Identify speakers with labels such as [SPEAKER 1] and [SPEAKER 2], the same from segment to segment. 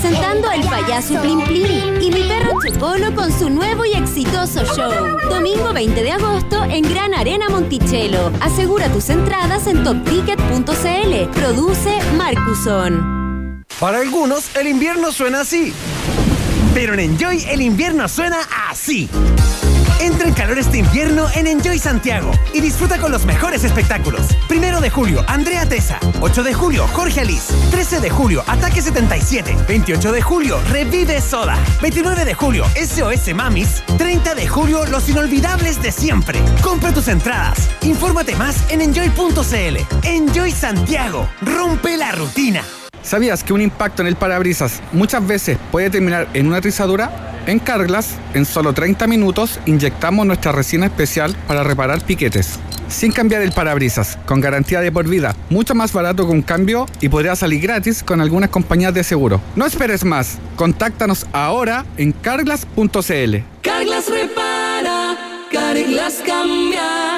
[SPEAKER 1] presentando El Payaso Plim Plim y mi perro Chocolo con su nuevo y exitoso show. Domingo 20 de agosto en Gran Arena Monticello. Asegura tus entradas en topticket.cl. Produce Marcuson.
[SPEAKER 2] Para algunos, el invierno suena así. Pero en Enjoy el invierno suena así. Entra en calor este invierno en Enjoy Santiago y disfruta con los mejores espectáculos. Primero de julio, Andrea Tesa. 8 de julio, Jorge Alice. 13 de julio, Ataque 77. 28 de julio, Revive Soda. 29 de julio, SOS Mamis. 30 de julio, Los Inolvidables de Siempre. Compra tus entradas. Infórmate más en enjoy.cl. Enjoy Santiago. Rompe la rutina.
[SPEAKER 3] ¿Sabías que un impacto en el parabrisas muchas veces puede terminar en una rizadura? En Carglass, en solo 30 minutos, inyectamos nuestra resina especial para reparar piquetes. Sin cambiar el parabrisas, con garantía de por vida, mucho más barato que un cambio y podría salir gratis con algunas compañías de seguro. No esperes más, contáctanos ahora en carglass.cl.
[SPEAKER 4] Carglass repara, Carglass cambia.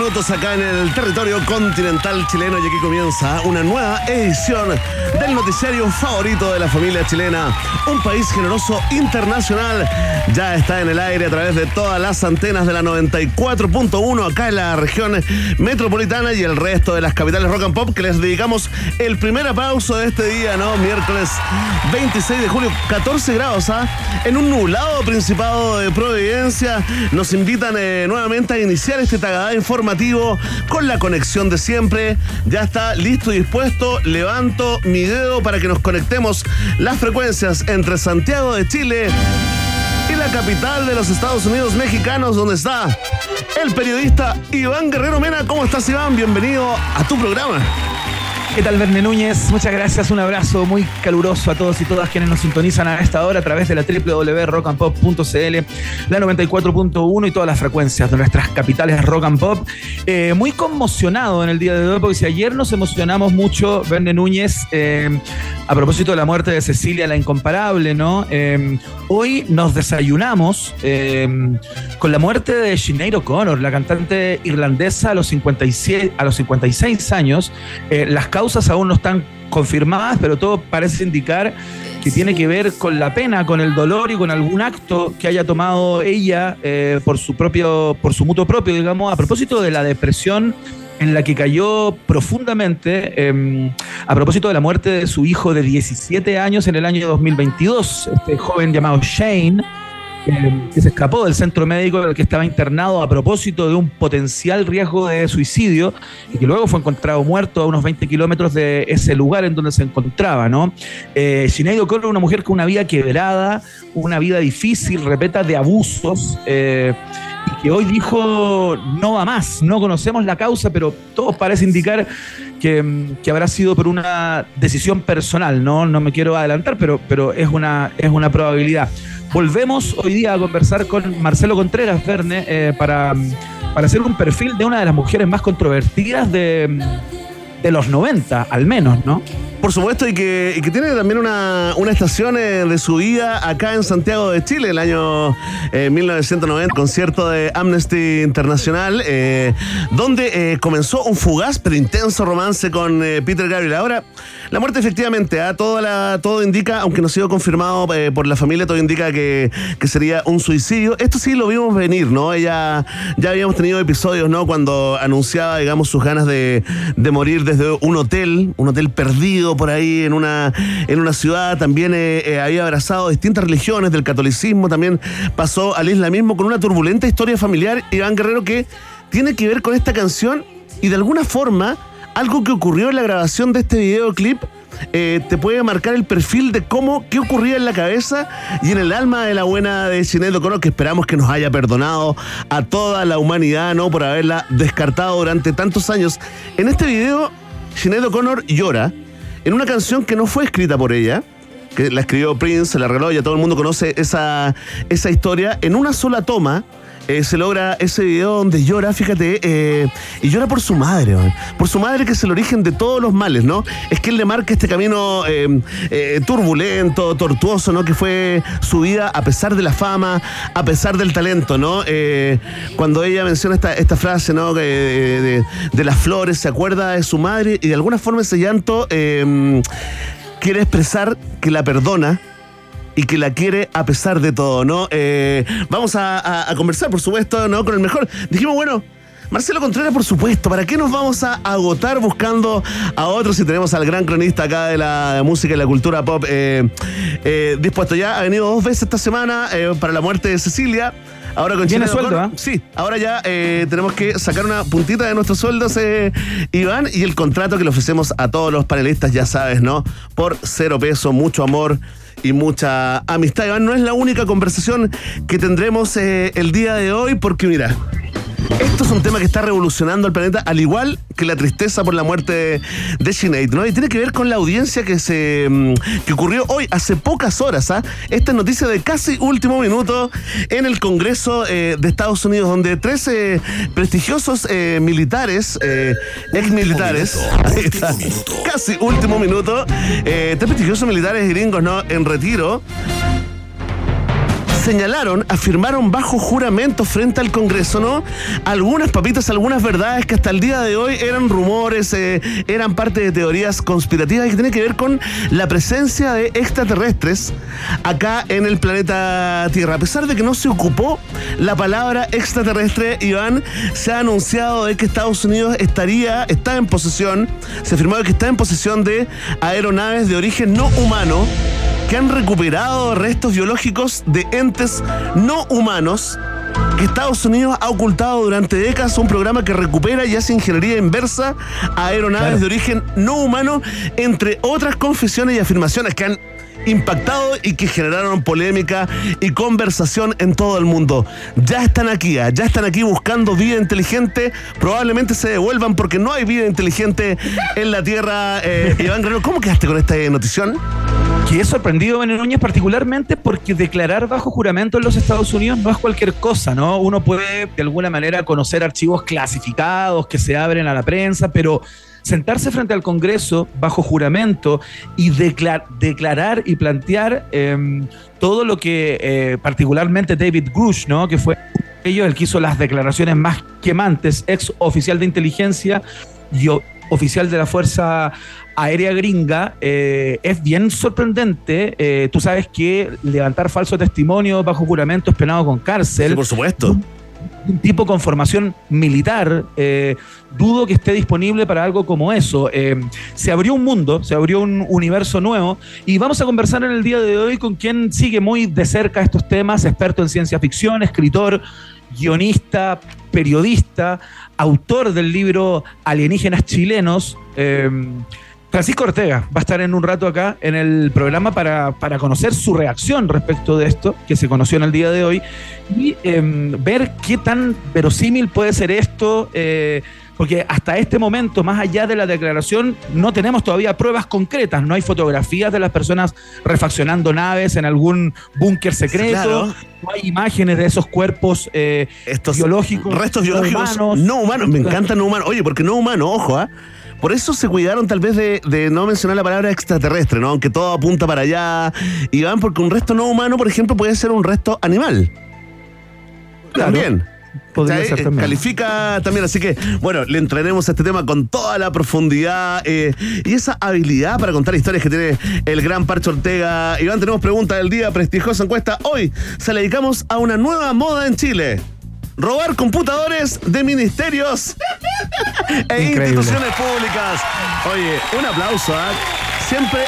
[SPEAKER 5] Minutos acá en el territorio continental chileno y aquí comienza una nueva edición del noticiario favorito de la familia chilena. Un país generoso internacional ya está en el aire a través de todas las antenas de la 94.1 acá en la región metropolitana y el resto de las capitales rock and pop que les dedicamos el primer aplauso de este día, ¿no? Miércoles 26 de julio, 14 grados, ¿ah? En un nublado principado de Providencia nos invitan eh, nuevamente a iniciar este tagadá informativo con la conexión de siempre. Ya está listo y dispuesto. Levanto mi dedo para que nos conectemos las frecuencias entre Santiago de Chile y la capital de los Estados Unidos mexicanos, donde está el periodista Iván Guerrero Mena. ¿Cómo estás, Iván? Bienvenido a tu programa.
[SPEAKER 6] ¿Qué tal, Verne Núñez? Muchas gracias, un abrazo muy caluroso a todos y todas quienes nos sintonizan a esta hora a través de la www.rockandpop.cl, la 94.1 y todas las frecuencias de nuestras capitales rock and pop. Eh, muy conmocionado en el día de hoy, porque si ayer nos emocionamos mucho, Verne Núñez, eh, a propósito de la muerte de Cecilia, la incomparable, ¿no? Eh, hoy nos desayunamos con la muerte de Sinead O'Connor, la cantante irlandesa a los, 57, a los 56 años. las causas aún no están confirmadas, pero todo parece indicar que tiene que ver con la pena, con el dolor y con algún acto que haya tomado ella eh, por su propio, por su mutuo propio, digamos, a propósito de la depresión en la que cayó profundamente eh, a propósito de la muerte de su hijo de 17 años en el año 2022, este joven llamado Shane que se escapó del centro médico en el que estaba internado a propósito de un potencial riesgo de suicidio y que luego fue encontrado muerto a unos 20 kilómetros de ese lugar en donde se encontraba, ¿no? Eh, Sinead O'Connor, una mujer con una vida quebrada, una vida difícil, repeta de abusos, eh, y que hoy dijo no va más, no conocemos la causa, pero todo parece indicar que, que, habrá sido por una decisión personal, ¿no? No me quiero adelantar, pero, pero es, una, es una probabilidad. Volvemos hoy día a conversar con Marcelo Contreras Verne eh, para, para hacer un perfil de una de las mujeres más controvertidas de, de los 90, al menos, ¿no?
[SPEAKER 5] Por supuesto, y que, y que tiene también una, una estación eh, de su vida acá en Santiago de Chile, el año eh, 1990, concierto de Amnesty Internacional, eh, donde eh, comenzó un fugaz pero intenso romance con Peter Gabriel. Ahora, la muerte efectivamente, ¿ah? todo, la, todo indica, aunque no ha sido confirmado por la familia, todo indica que, que sería un suicidio. Esto sí lo vimos venir, ¿no? Ella, ya habíamos tenido episodios, ¿no? Cuando anunciaba, digamos, sus ganas de, de morir desde un hotel, un hotel perdido por ahí en una, en una ciudad. También eh, eh, había abrazado distintas religiones del catolicismo. También pasó al islamismo con una turbulenta historia familiar. Iván Guerrero que tiene que ver con esta canción y de alguna forma algo que ocurrió en la grabación de este videoclip. eh, te puede marcar el perfil de cómo, qué ocurría en la cabeza y en el alma de la buena de Sinead O'Connor, que esperamos que nos haya perdonado a toda la humanidad, ¿no? Por haberla descartado durante tantos años. En este video, Sinead O'Connor llora en una canción que no fue escrita por ella, que la escribió Prince, la arregló, ya todo el mundo conoce esa, esa historia, en una sola toma. Eh, se logra ese video donde llora, fíjate, eh, y llora por su madre, por su madre que es el origen de todos los males, ¿no? Es que él le marca este camino eh, eh, turbulento, tortuoso, ¿no? Que fue su vida a pesar de la fama, a pesar del talento, ¿no? Cuando ella menciona esta, esta frase, ¿no? De, de- las flores, se acuerda de su madre y de alguna forma ese llanto eh, quiere expresar que la perdona y que la quiere a pesar de todo, ¿no? Eh, vamos a, conversar, por supuesto, ¿no? Con el mejor. Dijimos, bueno. Marcelo Contreras, por supuesto, ¿para qué nos vamos a agotar buscando a otros si tenemos al gran cronista acá de la música y la cultura pop eh, eh, dispuesto? Ya ha venido dos veces esta semana para la muerte de Cecilia. Ahora con Chile
[SPEAKER 6] sueldo. ¿ah?
[SPEAKER 5] Sí, ahora ya eh, tenemos que sacar una puntita de nuestros sueldos, eh, Iván, y el contrato que le ofrecemos a todos los panelistas, ya sabes, ¿no? Por cero peso, mucho amor y mucha amistad. Iván, no es la única conversación que tendremos eh, el día de hoy, porque mira. Esto es un tema que está revolucionando el planeta, al igual que la tristeza por la muerte de, Sinead, ¿no? Y tiene que ver con la audiencia que se mm, que ocurrió hoy, hace pocas horas, ¿ah? Esta es noticia de casi último minuto en el Congreso eh, de Estados Unidos, donde 13 prestigiosos eh, militares, eh, ex militares, ahí está, casi último minuto, eh, tres prestigiosos militares gringos, ¿no? En retiro señalaron, afirmaron bajo juramento frente al Congreso, ¿no? Algunas papitas, algunas verdades que hasta el día de hoy eran rumores, eh, eran parte de teorías conspirativas y que tienen que ver con la presencia de extraterrestres acá en el planeta Tierra. A pesar de que no se ocupó la palabra extraterrestre, Iván, se ha anunciado de que Estados Unidos estaría, está en posesión, se afirmó que está en posesión de aeronaves de origen no humano que han recuperado restos biológicos de entes no humanos que Estados Unidos ha ocultado durante décadas un programa que recupera y hace ingeniería inversa a aeronaves
[SPEAKER 6] Claro.
[SPEAKER 5] de origen no humano, entre otras confesiones y afirmaciones que han impactado y que generaron polémica y conversación en todo el mundo. Ya están aquí, ah, ya están aquí buscando vida inteligente, probablemente se devuelvan porque no hay vida inteligente en la Tierra. Eh, Iván Guerrero, ¿cómo quedaste con esta notición?
[SPEAKER 6] Que es sorprendido Bené Núñez particularmente porque declarar bajo juramento en los Estados Unidos no es cualquier cosa, ¿no? Uno puede de alguna manera conocer archivos clasificados que se abren a la prensa, pero sentarse frente al Congreso bajo juramento y declar- declarar y plantear em, todo lo que eh, particularmente David Grush, ¿no? Que fue ellos el que hizo las declaraciones más quemantes, ex oficial de inteligencia y oficial de la Fuerza Aérea Gringa, eh, es bien sorprendente. Eh, tú sabes que levantar falso testimonio bajo juramento es penado con cárcel.
[SPEAKER 5] Sí, por supuesto.
[SPEAKER 6] un tipo con formación militar, eh, dudo que esté disponible para algo como eso. Se abrió un mundo, se abrió un universo nuevo y vamos a conversar en el día de hoy con quien sigue muy de cerca estos temas, experto en ciencia ficción, escritor, guionista, periodista, autor del libro Alienígenas Chilenos. Francisco Ortega va a estar en un rato acá en el programa para, para conocer su reacción respecto de esto, que se conoció en el día de hoy, y em, ver qué tan verosímil puede ser esto, eh, porque hasta este momento, más allá de la declaración, no tenemos todavía pruebas concretas, no hay fotografías de las personas refaccionando naves en algún búnker secreto,
[SPEAKER 5] Claro.
[SPEAKER 6] no hay imágenes de esos cuerpos eh,
[SPEAKER 5] Estos
[SPEAKER 6] biológicos,
[SPEAKER 5] restos
[SPEAKER 6] no
[SPEAKER 5] biológicos
[SPEAKER 6] humanos.
[SPEAKER 5] no humanos. Me encantan no humanos. Oye, porque no humanos, ojo, ¿ah? Por eso se cuidaron tal vez de, de no mencionar la palabra extraterrestre, ¿no? Aunque todo apunta para allá. Y van porque un resto no humano, por ejemplo, puede ser un resto animal.
[SPEAKER 6] Claro.
[SPEAKER 5] También.
[SPEAKER 6] Podría ser
[SPEAKER 5] Eh,
[SPEAKER 6] también.
[SPEAKER 5] Califica también, así que, bueno, le entraremos a este tema con toda la profundidad eh, y esa habilidad para contar historias que tiene el gran Parcho Ortega. Iván, tenemos pregunta del día, prestigiosa encuesta. Hoy se la dedicamos a una nueva moda en Chile. Robar computadores de ministerios e
[SPEAKER 6] Increíble.
[SPEAKER 5] instituciones públicas. Oye, un aplauso, ¿ah? Siempre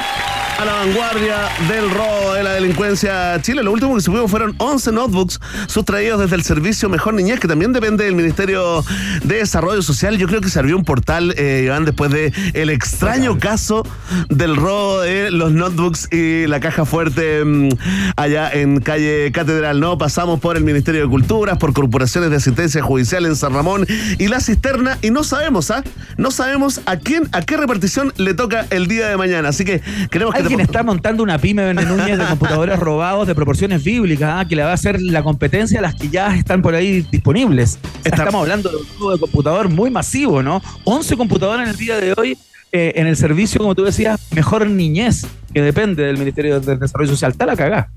[SPEAKER 5] a la vanguardia del robo de la delincuencia Chile. Lo último que subimos fueron 11 notebooks sustraídos desde el servicio Mejor Niñez, que también depende del Ministerio de Desarrollo Social. Yo creo que se abrió un portal, eh, Iván, después de el extraño caso del robo de los notebooks y la caja fuerte mm, allá en calle Catedral. No pasamos por el Ministerio de Culturas, por corporaciones de asistencia judicial en San Ramón y la cisterna y no sabemos, ¿ah? No sabemos a quién, a qué repartición le toca el día de mañana. Así que queremos que te
[SPEAKER 6] Alguien está montando una pyme Verne Núñez de computadores robados de proporciones bíblicas, ah, que le va a hacer la competencia a las que ya están por ahí disponibles.
[SPEAKER 5] Está-
[SPEAKER 6] Estamos hablando de un robo de computador muy masivo, ¿no? 11 computadores en el día de hoy eh, en el servicio, como tú decías, mejor niñez, que depende del Ministerio de Desarrollo Social. Está la cagá.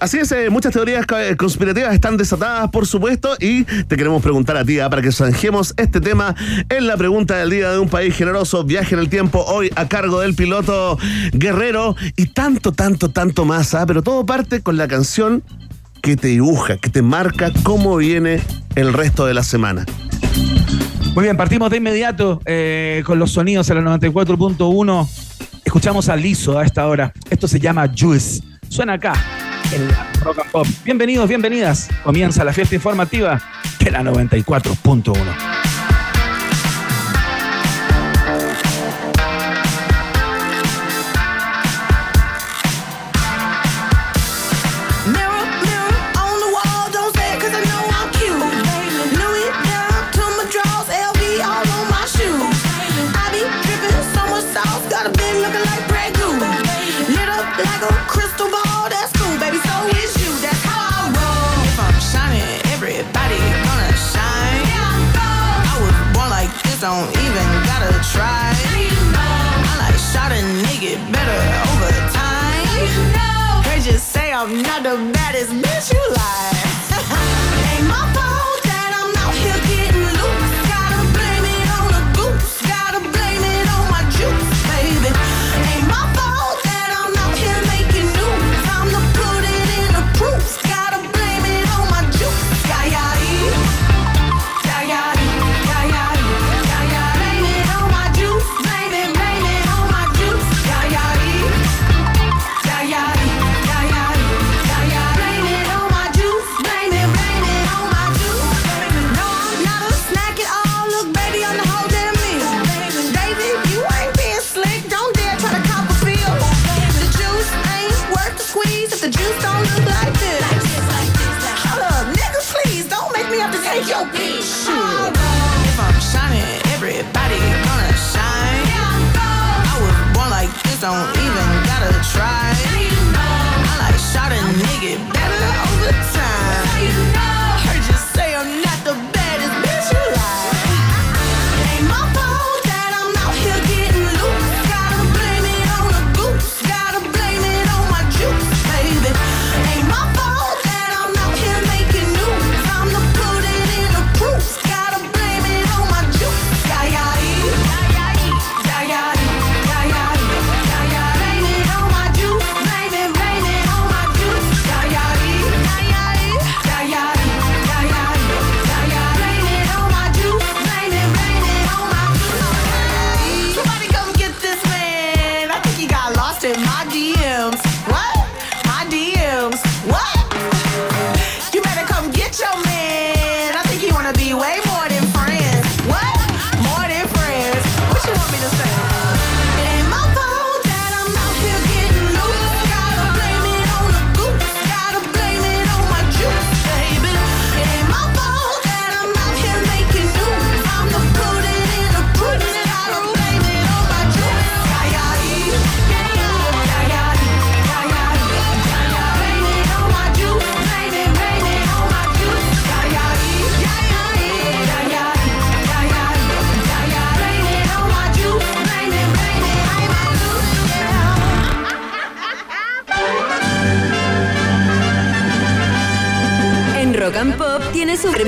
[SPEAKER 5] Así es, eh, muchas teorías ca- conspirativas están desatadas, por supuesto, y te queremos preguntar a ti, ah, para que zanjemos este tema en la pregunta del día de un país generoso, viaje en el tiempo, hoy a cargo del piloto Guerrero, y tanto, tanto, tanto más, ah, pero todo parte con la canción que te dibuja, que te marca cómo viene el resto de la semana.
[SPEAKER 6] Muy bien, partimos de inmediato eh, con los sonidos en la 94.1. Escuchamos a Lizo a esta hora. Esto se llama Juice. Suena acá en la Rock and Pop. Bienvenidos, bienvenidas. Comienza la fiesta informativa de la 94.1.
[SPEAKER 7] don't even gotta try. I like shot a nigga better over time. You say I'm not the baddest bitch you like. Don't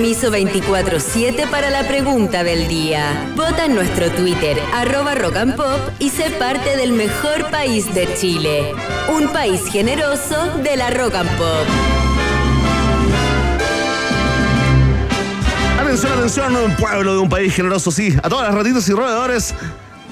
[SPEAKER 1] permiso 24-7 para la pregunta del día. Vota en nuestro Twitter, arroba rock and pop, y sé parte del mejor país de Chile. Un país generoso de la rock and pop.
[SPEAKER 5] Atención, atención, un pueblo de un país generoso, sí. A todas las ratitas y roedores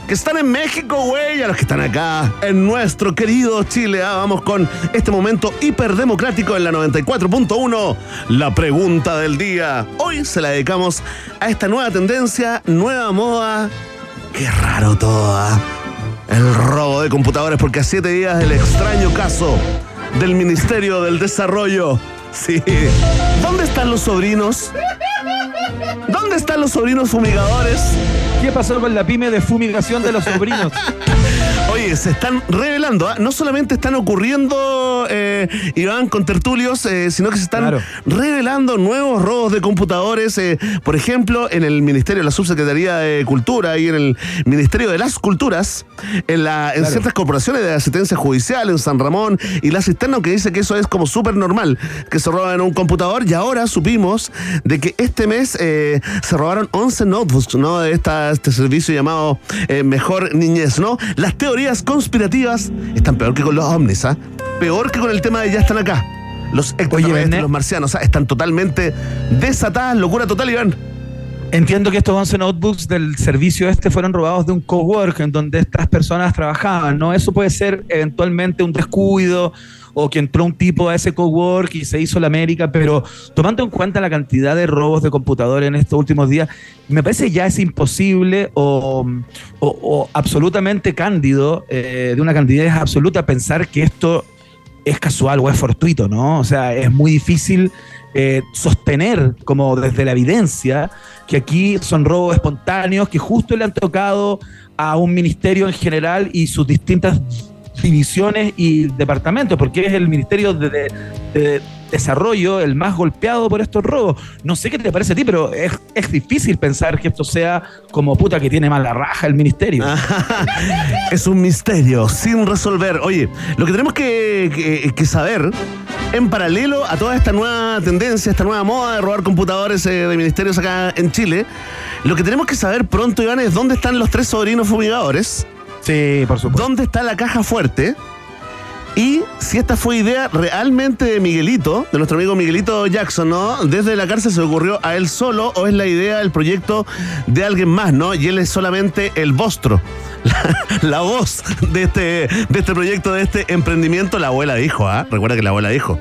[SPEAKER 5] que están en México, güey, a los que están acá en nuestro querido Chile. Ah, vamos con este momento hiperdemocrático en la 94.1, la pregunta del día. Hoy se la dedicamos a esta nueva tendencia, nueva moda. Qué raro todo, ¿ah? El robo de computadores, porque a siete días el extraño caso del Ministerio del Desarrollo. Sí. ¿Dónde están los sobrinos? ¿Dónde están los sobrinos fumigadores?
[SPEAKER 6] ¿Qué pasó con la pyme de fumigación de los sobrinos?
[SPEAKER 5] Oye, se están revelando, ¿ah? no solamente están ocurriendo, eh, Iván, con tertulios, eh, sino que se están
[SPEAKER 6] Claro.
[SPEAKER 5] revelando nuevos robos de computadores. eh, por ejemplo, en el Ministerio de la Subsecretaría de Cultura y en el Ministerio de las Culturas, en, la, en
[SPEAKER 6] Claro.
[SPEAKER 5] ciertas corporaciones de asistencia judicial, en San Ramón y la cisterna, que dice que eso es como súper normal, que se roban un computador. Y ahora supimos de que este mes eh, se robaron 11 notebooks, ¿no? De esta, este servicio llamado eh, Mejor Niñez, ¿no? Las teorías conspirativas están peor que con los ovnis, ¿ah? Peor que con el tema de ya están acá. Los extraterrestres, los marcianos, ¿ah? están totalmente desatadas, locura total, Iván.
[SPEAKER 6] Entiendo que estos 11 notebooks del servicio este fueron robados de un cowork en donde estas personas trabajaban, ¿no? Eso puede ser eventualmente un descuido o que entró un tipo a ese cowork y se hizo la América, pero tomando en cuenta la cantidad de robos de computadores en estos últimos días, me parece ya es imposible o, absolutamente cándido, eh, de una candidez absoluta, pensar que esto es casual o es fortuito, ¿no? O sea, es muy difícil eh, sostener, como desde la evidencia, que aquí son robos espontáneos que justo le han tocado a un ministerio en general y sus distintas divisiones y departamentos, porque es el ministerio de, de- de desarrollo el más golpeado por estos robos. No sé qué te parece a ti, pero es, es difícil pensar que esto sea como puta que tiene mala raja el ministerio.
[SPEAKER 5] es un misterio sin resolver. Oye, lo que tenemos que, que- que saber, en paralelo a toda esta nueva tendencia, esta nueva moda de robar computadores eh, de ministerios acá en Chile, lo que tenemos que saber pronto, Iván, es dónde están los tres sobrinos fumigadores,
[SPEAKER 6] Sí, por supuesto.
[SPEAKER 5] dónde está la caja fuerte. Y si esta fue idea realmente de Miguelito, de nuestro amigo Miguelito Jackson, ¿no? Desde la cárcel se ocurrió a él solo o es la idea del proyecto de alguien más, ¿no? Y él es solamente el vostro, la, la voz de este, de este proyecto, de este emprendimiento. La abuela dijo, ¿ah? Recuerda que la abuela dijo.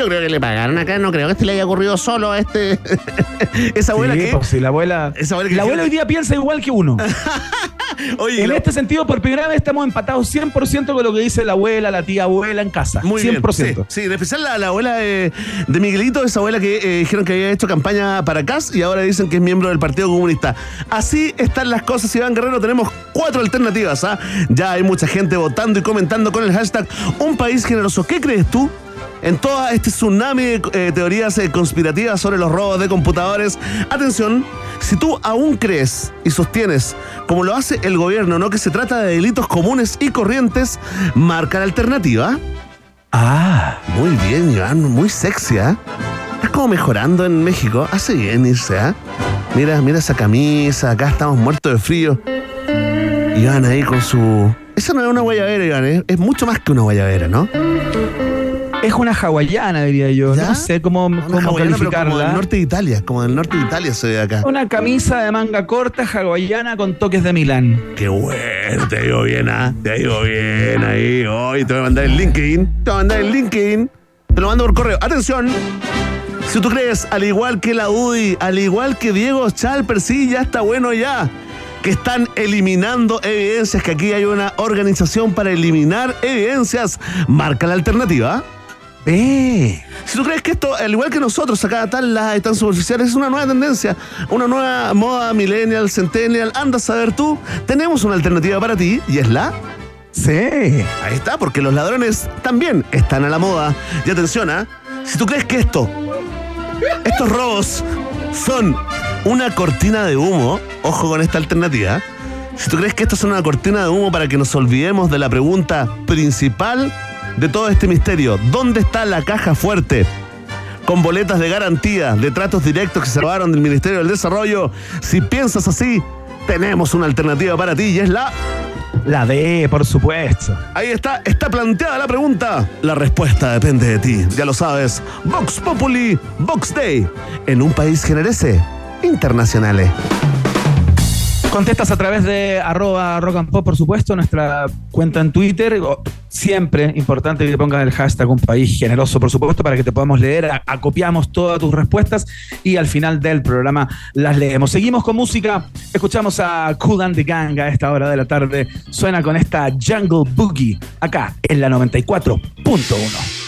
[SPEAKER 5] Yo creo que le pagaron acá, no creo que este le haya ocurrido solo a este. Esa abuela
[SPEAKER 6] Sí,
[SPEAKER 5] que.
[SPEAKER 6] pues, sí, la abuela,
[SPEAKER 5] Esa abuela que
[SPEAKER 6] la abuela hoy día piensa igual que uno.
[SPEAKER 5] Oye,
[SPEAKER 6] En este sentido, por primera vez estamos empatados 100% con lo que dice la abuela, la tía abuela en casa.
[SPEAKER 5] Muy
[SPEAKER 6] 100%.
[SPEAKER 5] bien. Sí, sí, en especial la, la abuela de, de Miguelito, esa abuela que eh, dijeron que había hecho campaña para CAS y ahora dicen que es miembro del Partido Comunista. Así están las cosas, Iván Guerrero. Tenemos cuatro alternativas. ¿ah? Ya hay mucha gente votando y comentando con el hashtag Un País Generoso. ¿Qué crees tú? En todo este tsunami de eh, teorías eh, conspirativas sobre los robos de computadores. Atención, si tú aún crees y sostienes, como lo hace el gobierno, ¿no? que se trata de delitos comunes y corrientes, marca la alternativa.
[SPEAKER 6] Ah,
[SPEAKER 5] Muy bien, Iván, muy sexy, ¿ah? Estás como mejorando en México. Hace bien irse, ¿ah? Mira, mira esa camisa, acá estamos muertos de frío. Iván ahí con su. Esa no es una guayabera, Iván, ¿eh? es mucho más que una guayabera, ¿no?
[SPEAKER 6] Es una hawaiana, diría yo.
[SPEAKER 5] ¿Ya?
[SPEAKER 6] No sé cómo,
[SPEAKER 5] Una
[SPEAKER 6] cómo
[SPEAKER 5] pero como
[SPEAKER 6] calificarla.
[SPEAKER 5] del norte de Italia, como del norte de Italia se ve acá.
[SPEAKER 6] Una camisa de manga corta hawaiana con toques de Milán.
[SPEAKER 5] Qué bueno, te digo bien, ¿ah? Te digo bien ahí. Hoy te voy a mandar el LinkedIn. Te voy a mandar el LinkedIn. Te lo mando por correo. Atención. Si tú crees, al igual que la UDI, al igual que Diego Chalper, sí, ya está bueno ya. Que están eliminando evidencias, que aquí hay una organización para eliminar evidencias. Marca la alternativa.
[SPEAKER 6] ¡Eh!
[SPEAKER 5] Si tú crees que esto, al igual que nosotros, acá tan las tan superficiales, es una nueva tendencia, una nueva moda millennial, centennial, anda a saber tú, tenemos una alternativa para ti y es la.
[SPEAKER 6] Sí.
[SPEAKER 5] Ahí está, porque los ladrones también están a la moda. Y atención, ¿ah? si tú crees que esto, estos robos son una cortina de humo, ojo con esta alternativa. Si tú crees que esto es una cortina de humo para que nos olvidemos de la pregunta principal de todo este misterio, ¿dónde está la caja fuerte? con boletas de garantía, de tratos directos que se robaron del Ministerio del Desarrollo. Si piensas así, tenemos una alternativa para ti y es la...
[SPEAKER 6] La D, por supuesto.
[SPEAKER 5] Ahí está, está planteada la pregunta. La respuesta depende de ti, ya lo sabes. Vox Populi, Vox Day, en un país generese internacionales.
[SPEAKER 6] Contestas a través de arroba rock and pop, por supuesto, nuestra cuenta en Twitter. Siempre importante que pongas el hashtag un país generoso, por supuesto, para que te podamos leer. Acopiamos todas tus respuestas y al final del programa las leemos. Seguimos con música. Escuchamos a Cool and the Gang a esta hora de la tarde. Suena con esta Jungle Boogie acá en la 94.1.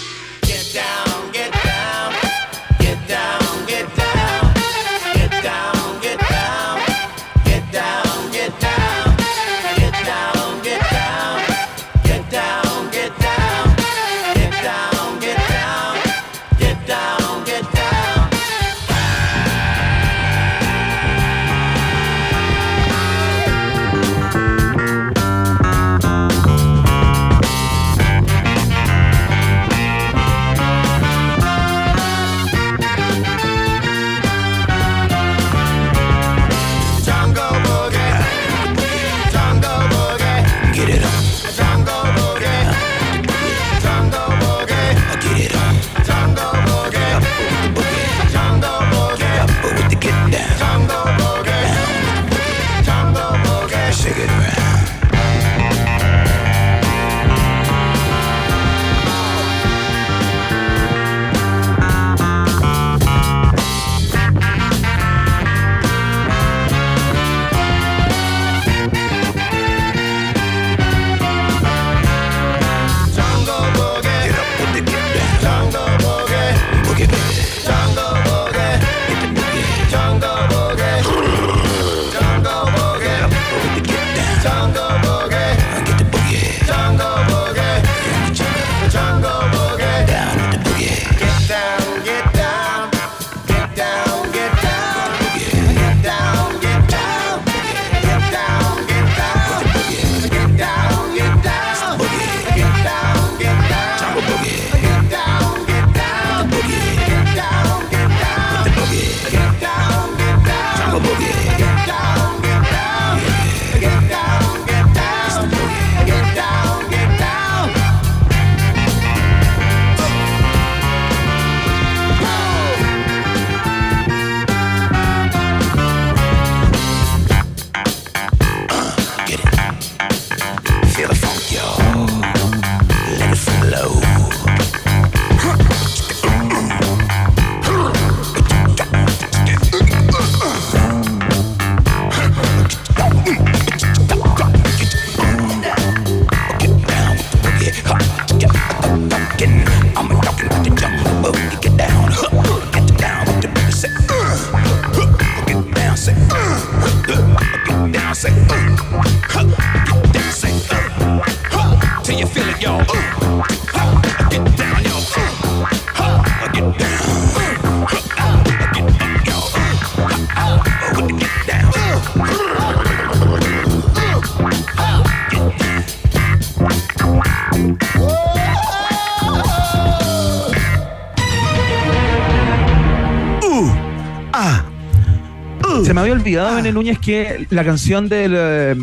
[SPEAKER 6] olvidado, Bené Núñez, que la canción del, eh,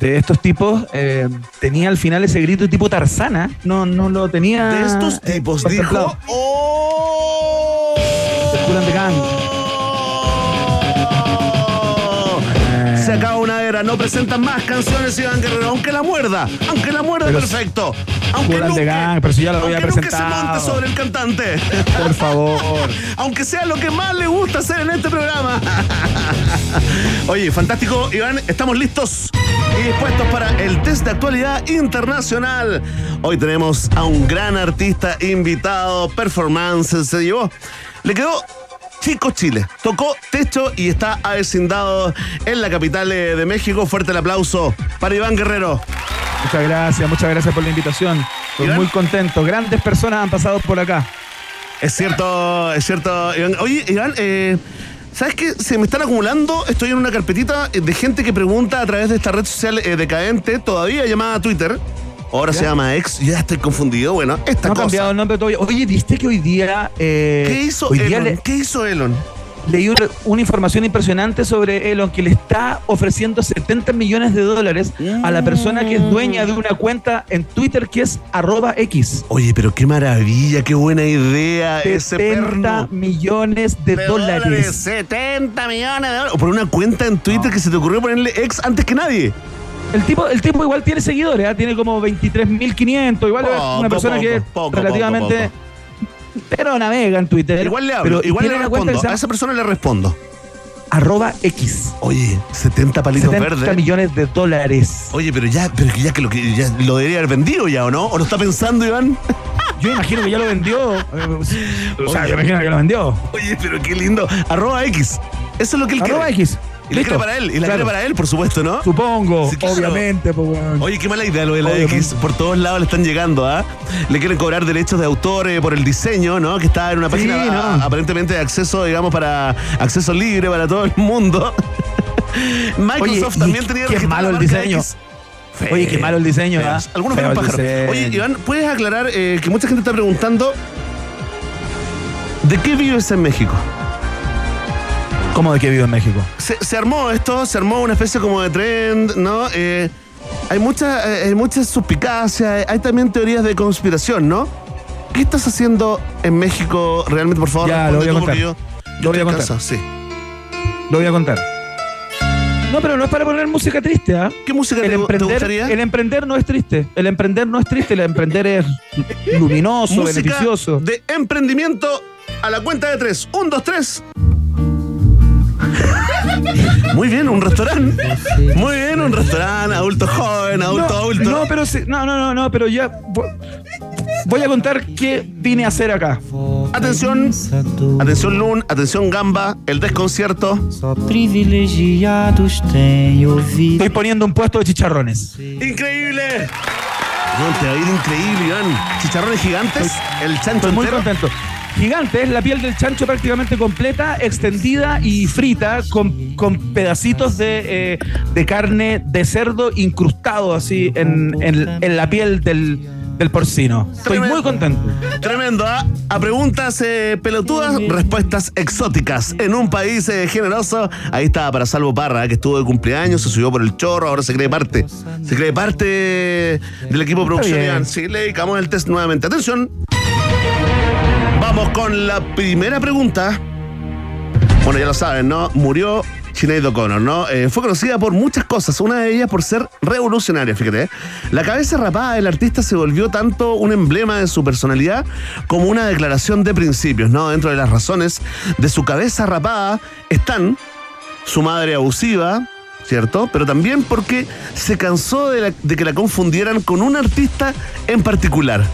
[SPEAKER 6] de estos tipos eh, tenía al final ese grito tipo Tarzana. No, no lo tenía.
[SPEAKER 5] de estos
[SPEAKER 6] eh,
[SPEAKER 5] tipos, dijo. ¡Oh!
[SPEAKER 6] And the Gang.
[SPEAKER 5] Se acaba una era, no presentan más canciones Iván Guerrero, aunque la muerda, aunque la muerda
[SPEAKER 6] Pero
[SPEAKER 5] perfecto. Aunque
[SPEAKER 6] Gang, pero si ya lo había
[SPEAKER 5] aunque nunca se
[SPEAKER 6] presentado.
[SPEAKER 5] monte sobre el cantante.
[SPEAKER 6] Por favor.
[SPEAKER 5] Aunque sea lo que más le gusta hacer en este programa. Oye, fantástico, Iván, estamos listos y dispuestos para el test de actualidad internacional. Hoy tenemos a un gran artista invitado, performance, se llevó. Le quedó Chico Chile. Tocó techo y está avecindado en la capital eh, de México. Fuerte el aplauso para Iván Guerrero.
[SPEAKER 6] Muchas gracias, muchas gracias por la invitación. Estoy muy contento. Grandes personas han pasado por acá.
[SPEAKER 5] Es cierto, es cierto, Iván. Oye, Iván, eh, ¿sabes qué? Se me están acumulando, estoy en una carpetita de gente que pregunta a través de esta red social eh, decadente, todavía llamada Twitter. ahora se llama ex, ya estoy confundido. Bueno, esta
[SPEAKER 6] No ha
[SPEAKER 5] cosa.
[SPEAKER 6] cambiado el nombre todavía. Oye, ¿viste que hoy día... eh,
[SPEAKER 5] ¿Qué hizo
[SPEAKER 6] hoy día
[SPEAKER 5] Elon?
[SPEAKER 6] le-
[SPEAKER 5] ¿Qué hizo Elon?
[SPEAKER 6] Leí un- una información impresionante sobre Elon que le está ofreciendo 70 millones de dólares a la persona que es dueña de una cuenta en Twitter que es arroba X.
[SPEAKER 5] Oye, pero qué maravilla, qué buena idea ese
[SPEAKER 6] 70
[SPEAKER 5] perno.
[SPEAKER 6] millones de,
[SPEAKER 5] De
[SPEAKER 6] dólares.
[SPEAKER 5] 70 millones de dólares. Por una cuenta en Twitter que se te ocurrió ponerle ex antes que nadie.
[SPEAKER 6] El tipo, el tipo igual tiene seguidores, ¿ah? tiene como 23.500. Igual es
[SPEAKER 5] Poco,
[SPEAKER 6] una persona que es
[SPEAKER 5] poco, poco,
[SPEAKER 6] relativamente. Pero navega en Twitter.
[SPEAKER 5] Igual le hablo,
[SPEAKER 6] pero
[SPEAKER 5] igual le respondo. A esa persona le respondo.
[SPEAKER 6] arroba X.
[SPEAKER 5] Oye, 70 palitos
[SPEAKER 6] 70
[SPEAKER 5] verdes.
[SPEAKER 6] millones de dólares.
[SPEAKER 5] Oye, pero ya, pero ya que lo que ya lo debería haber vendido ya, ¿o no? ¿O lo está pensando, Iván?
[SPEAKER 6] Yo imagino que ya lo vendió. O sea, yo imagino que lo vendió.
[SPEAKER 5] Oye, pero qué lindo. Arroba X. Eso es lo que él
[SPEAKER 6] Arroba
[SPEAKER 5] quiere.
[SPEAKER 6] X.
[SPEAKER 5] Y la quiere para él. Y la
[SPEAKER 6] Claro.
[SPEAKER 5] quiere para él, por supuesto, ¿no?
[SPEAKER 6] Supongo,
[SPEAKER 5] Sí, claro.
[SPEAKER 6] obviamente. pues.
[SPEAKER 5] Oye, qué mala idea lo de la
[SPEAKER 6] Obviamente.
[SPEAKER 5] X. Por todos lados le están llegando, ¿ah? Le quieren cobrar derechos de autor eh, por el diseño, ¿no? Que está en una
[SPEAKER 6] Sí,
[SPEAKER 5] página
[SPEAKER 6] no.
[SPEAKER 5] ah, aparentemente de acceso, digamos, para acceso libre para todo el mundo. Microsoft
[SPEAKER 6] Oye,
[SPEAKER 5] también tenía
[SPEAKER 6] qué malo el diseño.
[SPEAKER 5] X.
[SPEAKER 6] Oye, qué malo el diseño, ¿ah?
[SPEAKER 5] Feos. Algunos
[SPEAKER 6] el
[SPEAKER 5] pájaros.
[SPEAKER 6] diseño.
[SPEAKER 5] Oye, Iván, ¿puedes aclarar eh, que mucha gente está preguntando ¿de qué vives en México?
[SPEAKER 6] ¿Cómo de qué vivo en México?
[SPEAKER 5] Se, se armó esto, se armó una especie como de trend, ¿no? Eh, hay mucha, eh, hay muchas suspicacias, hay también teorías de conspiración, ¿no? ¿Qué estás haciendo en México realmente, por favor?
[SPEAKER 6] Ya, lo voy a contar.
[SPEAKER 5] yo, yo
[SPEAKER 6] Lo voy a contar.
[SPEAKER 5] sí.
[SPEAKER 6] Lo voy a contar. No, pero no es para poner música triste, ¿ah?
[SPEAKER 5] ¿Qué música
[SPEAKER 6] El
[SPEAKER 5] te, te
[SPEAKER 6] emprender,
[SPEAKER 5] gustaría?
[SPEAKER 6] el emprender no es triste. El emprender no es triste. El emprender es luminoso,
[SPEAKER 5] música
[SPEAKER 6] beneficioso.
[SPEAKER 5] de emprendimiento a la cuenta de tres. Un, dos, tres. Muy bien, un restaurante. Muy bien, un restaurante, adulto joven, adulto
[SPEAKER 6] no,
[SPEAKER 5] adulto.
[SPEAKER 6] no, pero sí- no, no, no, no, pero ya vo- voy a contar qué vine a hacer acá.
[SPEAKER 5] Atención, atención Lun, atención Gamba, el desconcierto.
[SPEAKER 6] Estoy poniendo un puesto de chicharrones.
[SPEAKER 5] ¡Increíble! No, te va a ir increíble, Iván. Chicharrones gigantes, el chancho
[SPEAKER 6] Estoy muy
[SPEAKER 5] entero.
[SPEAKER 6] contento. Gigante es la piel del chancho prácticamente completa, extendida y frita con, con pedacitos de, eh, de carne de cerdo incrustado así en, en- en la piel del, del porcino. Estoy
[SPEAKER 5] Tremendo.
[SPEAKER 6] muy contento.
[SPEAKER 5] Tremendo, ¿ah? A preguntas eh, pelotudas, respuestas exóticas. En un país eh, generoso, ahí estaba para Salvo Parra, que estuvo de cumpleaños, se subió por el chorro, ahora se cree parte. Se cree parte del equipo de producción. Sí, le dedicamos el test nuevamente. Atención. Vamos con la primera pregunta. Bueno, ya lo saben, ¿no? Murió Sinead O'Connor, ¿no? Eh, fue conocida por muchas cosas, una de ellas por ser revolucionaria, fíjate. ¿eh? La cabeza rapada del artista se volvió tanto un emblema de su personalidad como una declaración de principios, ¿no? Dentro de las razones de su cabeza rapada están su madre abusiva, ¿cierto? Pero también porque se cansó de, que la confundieran con un artista en particular.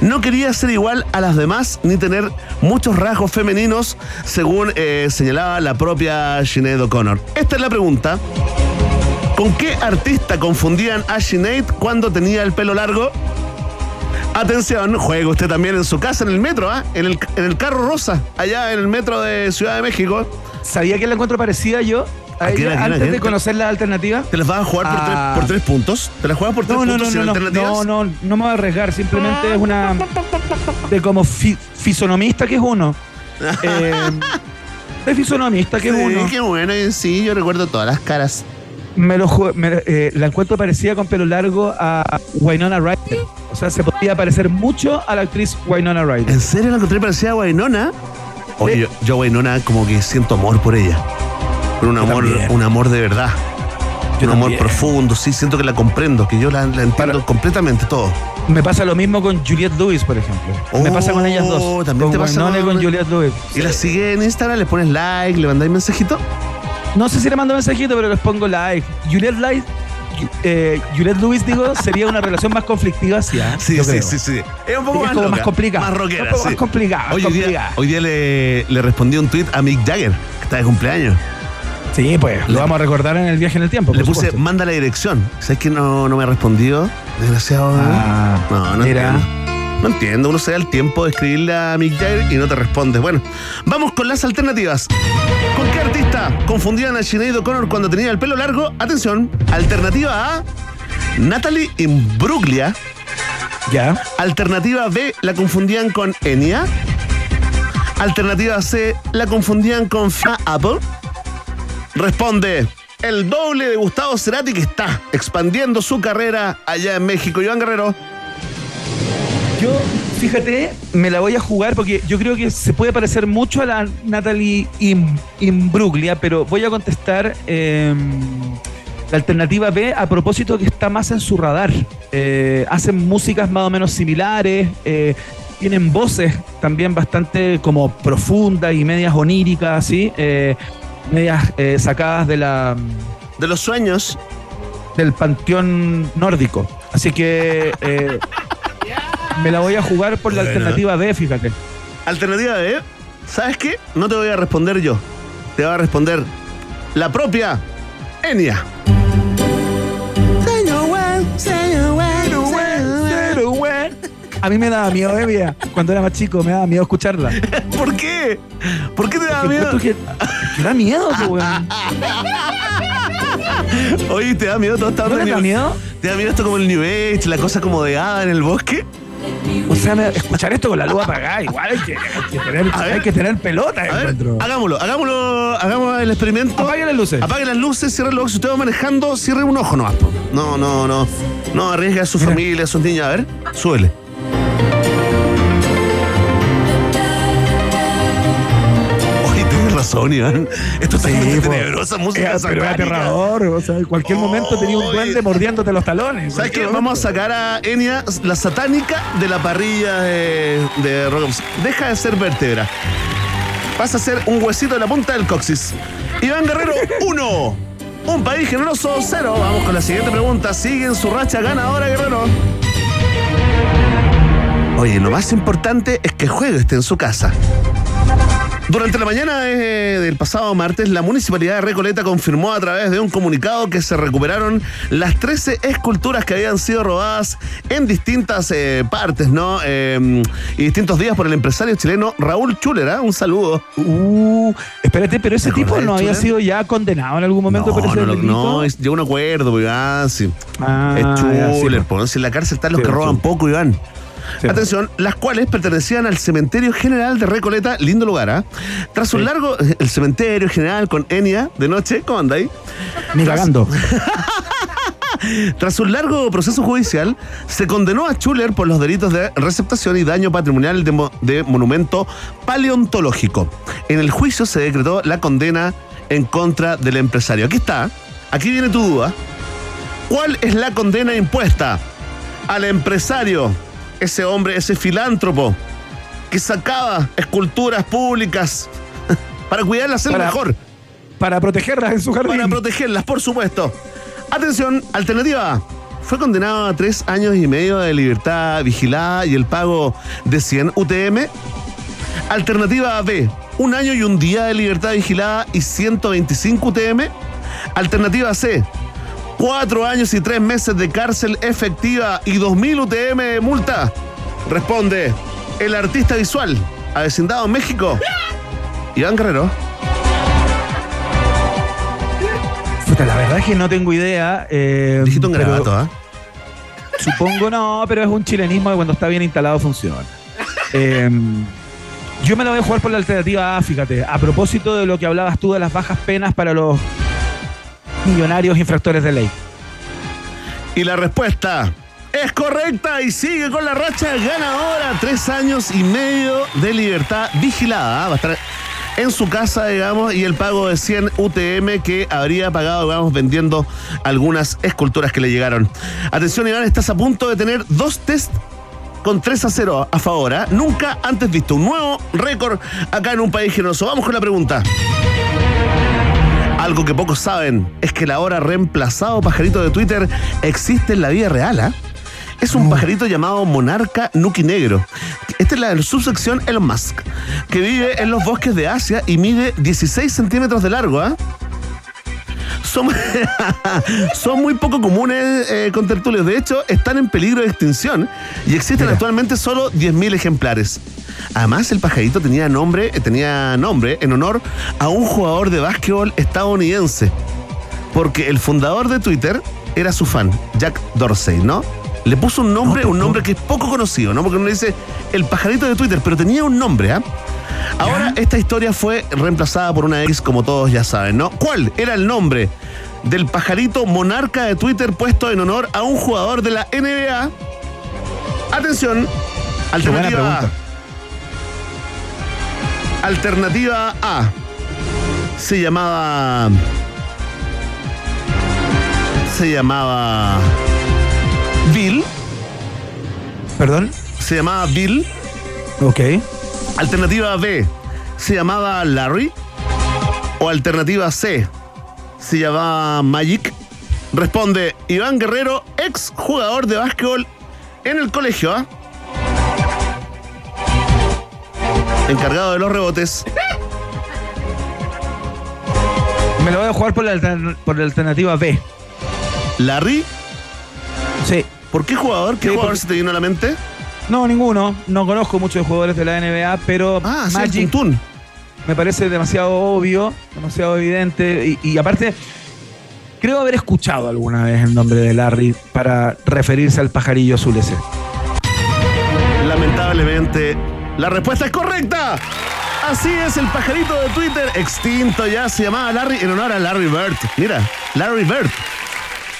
[SPEAKER 5] No quería ser igual a las demás ni tener muchos rasgos femeninos, según eh, señalaba la propia Sinead O'Connor. Esta es la pregunta. ¿Con qué artista confundían a Sinead cuando tenía el pelo largo? Atención, juega usted también en su casa, en el metro, ¿ah? en, el, en el carro rosa, allá en el metro de Ciudad de México.
[SPEAKER 6] ¿Sabía que la encuentro parecida yo? A
[SPEAKER 5] ¿A quién,
[SPEAKER 6] ella, antes de conocer la alternativa.
[SPEAKER 5] ¿Te las vas a jugar por,
[SPEAKER 6] Ah.
[SPEAKER 5] tres, por tres puntos? ¿Te las juegas por tres
[SPEAKER 6] No, no, no,
[SPEAKER 5] puntos sin
[SPEAKER 6] no, no,
[SPEAKER 5] alternativas?
[SPEAKER 6] no, no, no me voy a arriesgar, simplemente es una de como fi- fisonomista que es uno. Eh, de fisonomista que es
[SPEAKER 5] Sí,
[SPEAKER 6] uno.
[SPEAKER 5] qué bueno, sí, yo recuerdo todas las caras.
[SPEAKER 6] Me lo me- eh, la encuentro parecida con pelo largo a Winona Ryder. O sea, se podría parecer mucho a la actriz Winona Ryder.
[SPEAKER 5] ¿En serio la encontré parecida a Wainona? Oye, yo, yo a Wainona como que siento amor por ella. Un amor,
[SPEAKER 6] también.
[SPEAKER 5] un amor de verdad.
[SPEAKER 6] Yo
[SPEAKER 5] un amor
[SPEAKER 6] también.
[SPEAKER 5] profundo, sí, siento que la comprendo, que yo la, la entiendo
[SPEAKER 6] Para-
[SPEAKER 5] completamente todo.
[SPEAKER 6] Me pasa lo mismo con Juliette Lewis, por ejemplo. me
[SPEAKER 5] Oh,
[SPEAKER 6] pasa con ellas dos.
[SPEAKER 5] también
[SPEAKER 6] con
[SPEAKER 5] te pasa con-
[SPEAKER 6] Juliette Lewis.
[SPEAKER 5] Y la sigue en Instagram, le pones like, le mandáis mensajito.
[SPEAKER 6] No sé si le mando mensajito, pero les pongo like. Juliette, Light, eh, Juliette Lewis, digo, sería una relación más conflictiva.
[SPEAKER 5] Sí, sí, sí, sí. Es un poco
[SPEAKER 6] Es
[SPEAKER 5] más,
[SPEAKER 6] como
[SPEAKER 5] loca,
[SPEAKER 6] más complicada.
[SPEAKER 5] Más rockera,
[SPEAKER 6] Un poco
[SPEAKER 5] sí.
[SPEAKER 6] más complicada,
[SPEAKER 5] Hoy, día, hoy día le, le respondí un tweet a Mick Jagger, que está de cumpleaños.
[SPEAKER 6] Sí, pues, lo vamos a recordar en el viaje en el tiempo.
[SPEAKER 5] Le
[SPEAKER 6] por
[SPEAKER 5] puse,
[SPEAKER 6] supuesto.
[SPEAKER 5] manda la dirección. ¿Sabes que no, no me ha respondido? Desgraciado. ¿no?
[SPEAKER 6] Ah,
[SPEAKER 5] no, no
[SPEAKER 6] mira.
[SPEAKER 5] entiendo. No entiendo. Uno se da el tiempo de escribirle a Mick Jagger y no te responde. Bueno, vamos con las alternativas. ¿Con qué artista confundían a Sinead O'Connor cuando tenía el pelo largo? Atención. Alternativa A. Natalie Imbruglia.
[SPEAKER 6] Ya.
[SPEAKER 5] Alternativa B, la confundían con Enya. Alternativa C, la confundían con Fiona Apple. Responde el doble de Gustavo Cerati que está expandiendo su carrera allá en México. Iván Guerrero.
[SPEAKER 6] Yo, fíjate, me la voy a jugar porque yo creo que se puede parecer mucho a la Natalie Im- Imbruglia, pero voy a contestar eh, la alternativa B a propósito que está más en su radar. Eh, hacen músicas más o menos similares, eh, tienen voces también bastante como profundas y medias oníricas, ¿sí? Medias eh, sacadas de la
[SPEAKER 5] De los sueños.
[SPEAKER 6] del panteón nórdico. Así que eh, me la voy a jugar por la alternativa B, fíjate.
[SPEAKER 5] Alternativa B, ¿sabes qué? No te voy a responder yo. Te va a responder la propia Enya.
[SPEAKER 6] A mí me daba miedo, eh, mira, cuando era más chico, me daba miedo escucharla.
[SPEAKER 5] ¿Por qué? ¿Por qué te da
[SPEAKER 6] Porque
[SPEAKER 5] miedo?
[SPEAKER 6] que, que da miedo, pues, weón.
[SPEAKER 5] Oye, ¿te da miedo todo esta
[SPEAKER 6] ¿No
[SPEAKER 5] onda
[SPEAKER 6] te da miedo?
[SPEAKER 5] ¿Te da miedo esto como el New Age, la cosa como de hada en el bosque?
[SPEAKER 6] O sea, escuchar esto con la luz apagada, igual hay que, hay que tener,
[SPEAKER 5] ver.
[SPEAKER 6] hay que tener pelota,
[SPEAKER 5] A ver, hagámoslo, hagámoslo, hagamos el experimento.
[SPEAKER 6] Apague las luces.
[SPEAKER 5] Apague las luces, cierre los ojos. Si usted va manejando, cierre un ojo nomás. No, no, no. No arriesgue a su
[SPEAKER 6] Mira.
[SPEAKER 5] familia, a sus niños. A ver, súbele. Esto está muy
[SPEAKER 6] po.
[SPEAKER 5] tenebrosa, música
[SPEAKER 6] pero
[SPEAKER 5] satánica.
[SPEAKER 6] aterrador, o sea, en cualquier momento tenía un duende mordiéndote los talones.
[SPEAKER 5] ¿Sabes qué? Vamos a sacar a Enya, la satánica, de la parrilla de, de. Deja de ser vértebra. Pasa a ser un huesito de la punta del coxis. Iván Guerrero, uno. Un país generoso, cero. Vamos con la siguiente pregunta. Sigue en su racha ganadora, Guerrero. Oye, lo más importante es que el juego esté en su casa. Durante la mañana eh, del pasado martes, la Municipalidad de Recoleta confirmó a través de un comunicado que se recuperaron las 13 esculturas que habían sido robadas en distintas eh, partes, ¿no? Eh, y distintos días por el empresario chileno Raúl Chuler, ¿ah? Un saludo.
[SPEAKER 6] Uh, espérate, pero ese
[SPEAKER 5] ¿Te
[SPEAKER 6] tipo no había
[SPEAKER 5] Chuler?
[SPEAKER 6] sido ya condenado en algún momento
[SPEAKER 5] no,
[SPEAKER 6] por ese
[SPEAKER 5] no, no,
[SPEAKER 6] delito.
[SPEAKER 5] no, llegó a un acuerdo, pues, ah, sí.
[SPEAKER 6] Ah,
[SPEAKER 5] es
[SPEAKER 6] ya, sí,
[SPEAKER 5] Chuler,
[SPEAKER 6] pues.
[SPEAKER 5] pues, si en la cárcel están los
[SPEAKER 6] Sí,
[SPEAKER 5] que roban poco, Iván.
[SPEAKER 6] Sí,
[SPEAKER 5] Atención, las cuales pertenecían al Cementerio General de Recoleta, lindo lugar, ¿ah? Tras un
[SPEAKER 6] Sí.
[SPEAKER 5] largo, el Cementerio General con Enia de noche, ¿cómo anda ahí?
[SPEAKER 6] Ni cagando.
[SPEAKER 5] Tras un largo proceso judicial, se condenó a Schuller por los delitos de receptación y daño patrimonial de, mo- de monumento paleontológico. En el juicio se decretó la condena en contra del empresario. Aquí está, aquí viene tu duda. ¿Cuál es la condena impuesta al empresario, ese hombre, ese filántropo, que sacaba esculturas públicas para cuidarlas
[SPEAKER 6] Para-
[SPEAKER 5] mejor?
[SPEAKER 6] Para protegerlas en su jardín.
[SPEAKER 5] Para protegerlas, por supuesto. Atención, alternativa A. Fue condenado a tres años y medio de libertad vigilada y el pago de 100 UTM. Alternativa B. Un año y un día de libertad vigilada y 125 UTM. Alternativa C. Cuatro años y tres meses de cárcel efectiva y 2.000 UTM de multa. Responde el artista visual, avecindado en México, Iván Guerrero.
[SPEAKER 6] Puta, la verdad es que no tengo idea. Eh,
[SPEAKER 5] Dijiste un
[SPEAKER 6] pero
[SPEAKER 5] gravato, ¿ah?
[SPEAKER 6] Supongo no, pero es un chilenismo que cuando está bien instalado funciona. Eh, yo me la voy a jugar por la alternativa A, fíjate. A propósito de lo que hablabas tú de las bajas penas para los millonarios infractores de ley.
[SPEAKER 5] Y la respuesta es correcta y sigue con la racha ganadora. Tres años y medio de libertad vigilada. Va a estar en su casa, digamos, y el pago de 100 UTM que habría pagado, digamos, vendiendo algunas esculturas que le llegaron. Atención, Iván, estás a punto de tener dos test con 3 a 0 a favor. ¿ah? Nunca antes visto. Un nuevo récord acá en un país generoso. Vamos con la pregunta. Algo que pocos saben es que el ahora reemplazado pajarito de Twitter existe en la vida real. ¿ah? Es un pajarito llamado monarca nuki negro. Esta es la subsección Elon Musk, que vive en los bosques de Asia y mide 16 centímetros de largo. ¿ah? Son, son muy poco comunes eh, con tertulios. De hecho, están en peligro de extinción y existen actualmente solo 10.000 ejemplares. Además, el pajarito tenía nombre, eh, tenía nombre en honor a un jugador de básquetbol estadounidense. Porque el fundador de Twitter era su fan, Jack Dorsey, ¿no? Le puso un nombre, un nombre que es poco conocido, ¿no? Porque uno dice el pajarito de Twitter, pero tenía un nombre, ¿ah? Ahora esta historia fue reemplazada por una ex, como todos ya saben, ¿no? ¿Cuál era el nombre del pajarito monarca de Twitter puesto en honor a un jugador de la NBA? Atención, alternativa A. Alternativa A. Se llamaba. Se llamaba. Bill.
[SPEAKER 6] Perdón.
[SPEAKER 5] Se llamaba Bill.
[SPEAKER 6] Ok.
[SPEAKER 5] Alternativa B. Se llamaba Larry. O alternativa C. Se llamaba Magic. Responde Iván Guerrero, ex jugador de básquetbol en el colegio. ¿ah? Encargado de los rebotes.
[SPEAKER 6] Me lo voy a jugar por la, altern- por la alternativa B.
[SPEAKER 5] Larry.
[SPEAKER 6] Sí.
[SPEAKER 5] ¿Por qué jugador? ¿Qué
[SPEAKER 6] Sí,
[SPEAKER 5] jugador
[SPEAKER 6] porque-
[SPEAKER 5] se te vino a la mente?
[SPEAKER 6] No, ninguno. No conozco muchos jugadores de la NBA, pero
[SPEAKER 5] Ah, sí, el
[SPEAKER 6] Magic
[SPEAKER 5] Tuntún.
[SPEAKER 6] me parece demasiado obvio, demasiado evidente. Y, y aparte, creo haber escuchado alguna vez el nombre de Larry para referirse al pajarillo azul ese.
[SPEAKER 5] Lamentablemente, la respuesta es correcta. Así es, el pajarito de Twitter extinto ya se llamaba Larry en honor a Larry Bird. Mira, Larry Bird.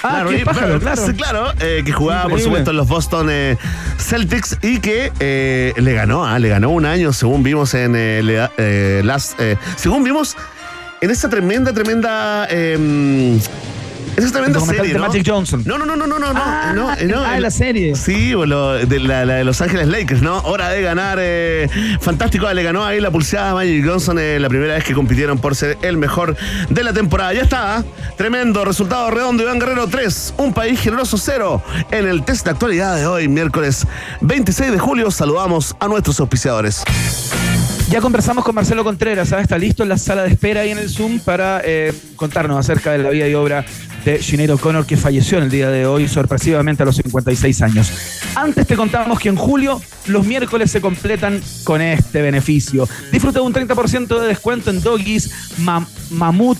[SPEAKER 6] Ah,
[SPEAKER 5] Larry
[SPEAKER 6] qué pájaro,
[SPEAKER 5] Bird,
[SPEAKER 6] claro.
[SPEAKER 5] claro, eh, que jugaba por supuesto en los Boston eh, Celtics y que eh, le ganó, ah, le ganó un año, según vimos en las, según vimos en esa tremenda, tremenda, eh, esa tremenda serie,
[SPEAKER 6] de
[SPEAKER 5] ¿no?
[SPEAKER 6] Magic Johnson.
[SPEAKER 5] No, no, no, no, no, no,
[SPEAKER 6] Ah,
[SPEAKER 5] no, eh, no,
[SPEAKER 6] ah,
[SPEAKER 5] el-
[SPEAKER 6] la serie.
[SPEAKER 5] Sí, o lo- de la, la de Los Ángeles Lakers, ¿no? Hora de ganar. eh, fantástico, le ganó ahí la pulseada a Magic Johnson eh, la primera vez que compitieron por ser el mejor de la temporada. Ya está, ¿ah? tremendo resultado redondo. Iván Guerrero 3, un país generoso 0. En el test de actualidad de hoy, miércoles 26 de julio, saludamos a nuestros auspiciadores.
[SPEAKER 6] Ya conversamos con Marcelo Contreras, ¿sabes? Está listo en la sala de espera ahí en el Zoom para eh, contarnos acerca de la vida y obra de Sinead O'Connor, que falleció en el día de hoy, sorpresivamente a los 56 años. Antes te contábamos que en julio los miércoles se completan con este beneficio. Disfruta de un 30% de descuento en Doggies, Mam- Mamut,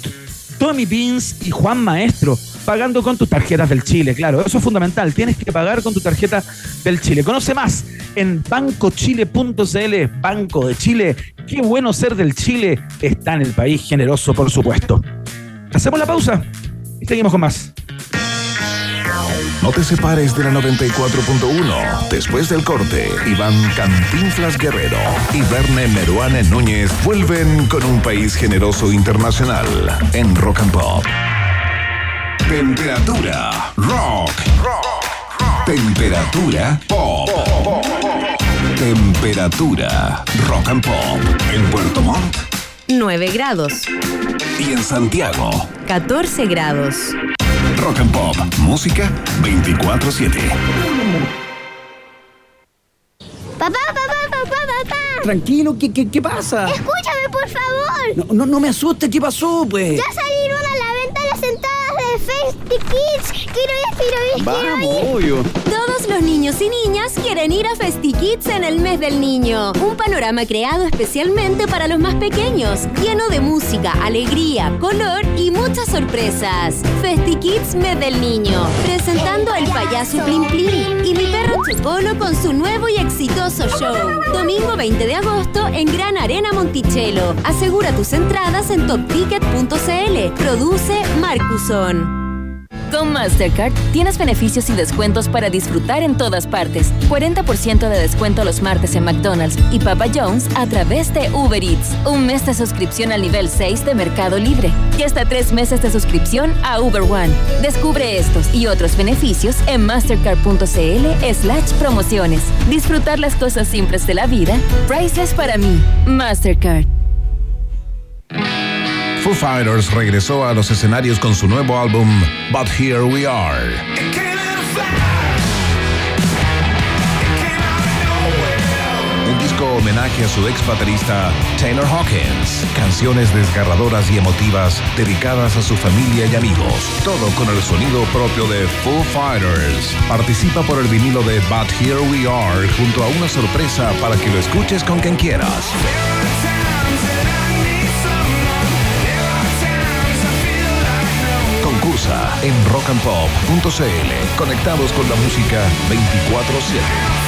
[SPEAKER 6] Tommy Beans y Juan Maestro, pagando con tus tarjetas del Chile. Claro, eso es fundamental. Tienes que pagar con tu tarjeta del Chile. Conoce más en bancochile.cl. Banco de Chile. Qué bueno ser del Chile. Está en el país generoso, por supuesto. Hacemos la pausa y seguimos con más.
[SPEAKER 8] No te separes de la 94.1. Después del corte, Iván Cantinflas Guerrero y Verne Meruane Núñez vuelven con un país generoso internacional en Rock and Pop. Temperatura rock. Temperatura pop. Temperatura rock and pop en Puerto Montt
[SPEAKER 1] 9 grados,
[SPEAKER 8] y en Santiago.
[SPEAKER 1] 14 grados.
[SPEAKER 8] Rock and Pop, música 24/7.
[SPEAKER 9] Papá, papá, papá, papá.
[SPEAKER 10] Tranquilo, ¿qué, qué, qué pasa?
[SPEAKER 9] Escúchame, por favor.
[SPEAKER 10] No, no, no me asustes, ¿qué pasó, pues?
[SPEAKER 9] Ya salieron a la venta las entradas Festy Kids. Quiero ir, quiero ir, quiero ir.
[SPEAKER 10] obvio.
[SPEAKER 1] Todos los niños y niñas quieren ir a FestiKids en el mes del niño. Un panorama creado especialmente para los más pequeños, lleno de música, alegría, color y muchas sorpresas. FestiKids mes del niño, presentando al payaso Plim Plim y mi perro Chocolo con su nuevo y exitoso show. Domingo 20 de agosto en Gran Arena Monticello. Asegura tus entradas en topticket.cl. Produce Marcuson.
[SPEAKER 11] Con Mastercard tienes beneficios y descuentos para disfrutar en todas partes. 40% de descuento los martes en McDonald's y Papa John's a través de Uber Eats. Un mes de suscripción al nivel 6 de Mercado Libre. Y hasta tres meses de suscripción a Uber One. Descubre estos y otros beneficios en mastercard.cl slash promociones. Disfrutar las cosas simples de la vida. Priceless para mí. Mastercard.
[SPEAKER 8] Foo Fighters regresó a los escenarios con su nuevo álbum But Here We Are. Un disco homenaje a su ex baterista Taylor Hawkins. Canciones desgarradoras y emotivas dedicadas a su familia y amigos. Todo con el sonido propio de Foo Fighters. Participa por el vinilo de But Here We Are junto a una sorpresa para que lo escuches con quien quieras. En rockandpop.cl. Conectados con la música 24-7.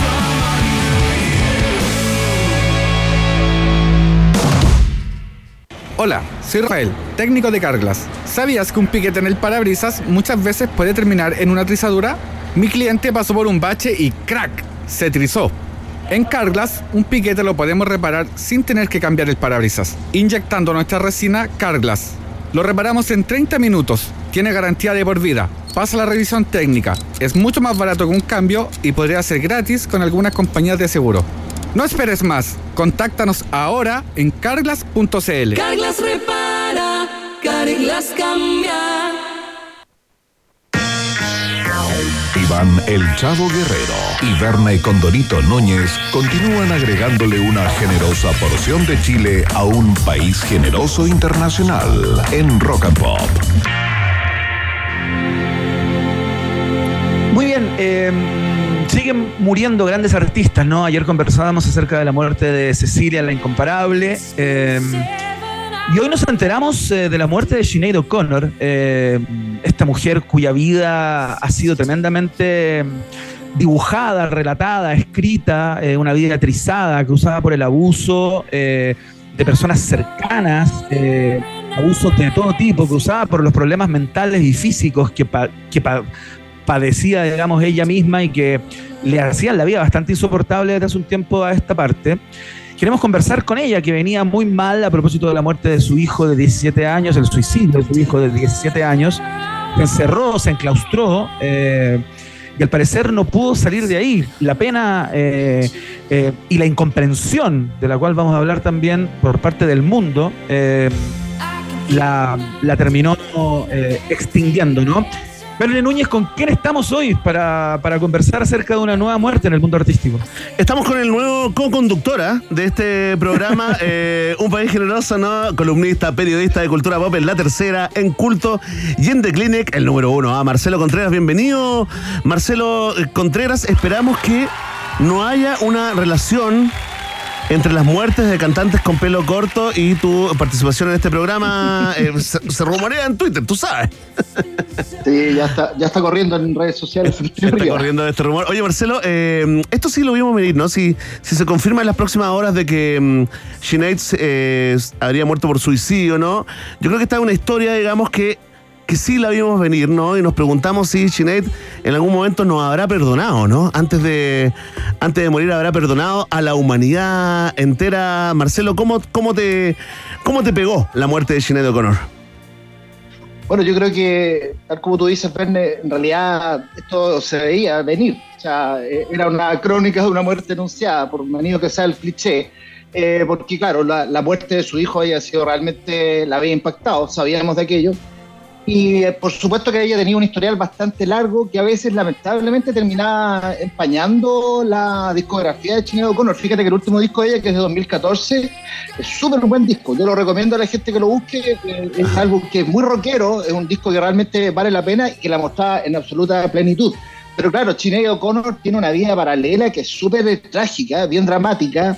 [SPEAKER 3] Hola, soy Rafael, técnico de Carglass. ¿Sabías que un piquete en el parabrisas muchas veces puede terminar en una trizadura? Mi cliente pasó por un bache y ¡crack! se trizó. En Carglass, un piquete lo podemos reparar sin tener que cambiar el parabrisas, inyectando nuestra resina Carglass. Lo reparamos en 30 minutos, tiene garantía de por vida, pasa la revisión técnica, es mucho más barato que un cambio y podría ser gratis con algunas compañías de seguro. No esperes más, contáctanos ahora en carglass.cl.
[SPEAKER 4] Carglass repara, Carglass cambia.
[SPEAKER 8] Iván El Chavo Guerrero y Verne Condorito Núñez continúan agregándole una generosa porción de Chile a un país generoso internacional en Rock and Pop.
[SPEAKER 6] Muy bien, eh, siguen muriendo grandes artistas, ¿no? Ayer conversábamos acerca de la muerte de Cecilia, la incomparable. eh, y hoy nos enteramos eh, de la muerte de Sinead O'Connor, esta mujer cuya vida ha sido tremendamente dibujada, relatada, escrita, una vida trizada, cruzada por el abuso de personas cercanas, abusos de todo tipo, cruzada por los problemas mentales y físicos que, pa- que pa- padecía, digamos, ella misma y que le hacían la vida bastante insoportable desde hace un tiempo a esta parte. Queremos conversar con ella, que venía muy mal a propósito de la muerte de su hijo de 17 años, el suicidio de su hijo de 17 años. Se encerró, se enclaustró eh, y al parecer no pudo salir de ahí. La pena eh, eh, y la incomprensión, de la cual vamos a hablar también por parte del mundo, la, la terminó eh, extinguiendo, ¿no? Verne Núñez, ¿con quién estamos hoy para, para conversar acerca de una nueva muerte en el mundo artístico?
[SPEAKER 5] Estamos con el nuevo co-conductora de este programa, eh, un país generoso, ¿no? Columnista, periodista de cultura pop en La Tercera, en Culto y en The Clinic, el número uno, a Marcelo Contreras. Bienvenido, Marcelo eh, Contreras. Esperamos que no haya una relación entre las muertes de cantantes con pelo corto y tu participación en este programa. eh, se, se rumorea en Twitter, tú sabes.
[SPEAKER 12] Sí, ya está, ya está corriendo en redes sociales.
[SPEAKER 5] Está corriendo este rumor. Oye, Marcelo, eh, esto sí lo vimos venir, ¿no? Si, si se confirma en las próximas horas de que mm, Sinead eh, habría muerto por suicidio, ¿no? Yo creo que esta es una historia, digamos, que, que sí la vimos venir, ¿no? Y nos preguntamos si Sinead en algún momento nos habrá perdonado, ¿no? Antes de, antes de morir habrá perdonado a la humanidad entera. Marcelo, ¿cómo, cómo, te, cómo te pegó la muerte de Sinead O'Connor?
[SPEAKER 12] Bueno, yo creo que, tal como tú dices, Verne, en realidad esto se veía venir. O sea, eh, era una crónica de una muerte anunciada, por manido que sea el cliché. Eh, porque, claro, la, la muerte de su hijo había sido realmente, la había impactado, sabíamos de aquello. Y eh, por supuesto que ella tenía un historial bastante largo que a veces lamentablemente terminaba empañando la discografía de Sinead O'Connor. Fíjate que el último disco de ella, que es de 2014, es súper buen disco. Yo lo recomiendo a la gente que lo busque. eh, Es algo que es muy rockero, es un disco que realmente vale la pena y que la mostraba en absoluta plenitud. Pero claro, Sinead O'Connor tiene una vida paralela que es súper trágica, bien dramática,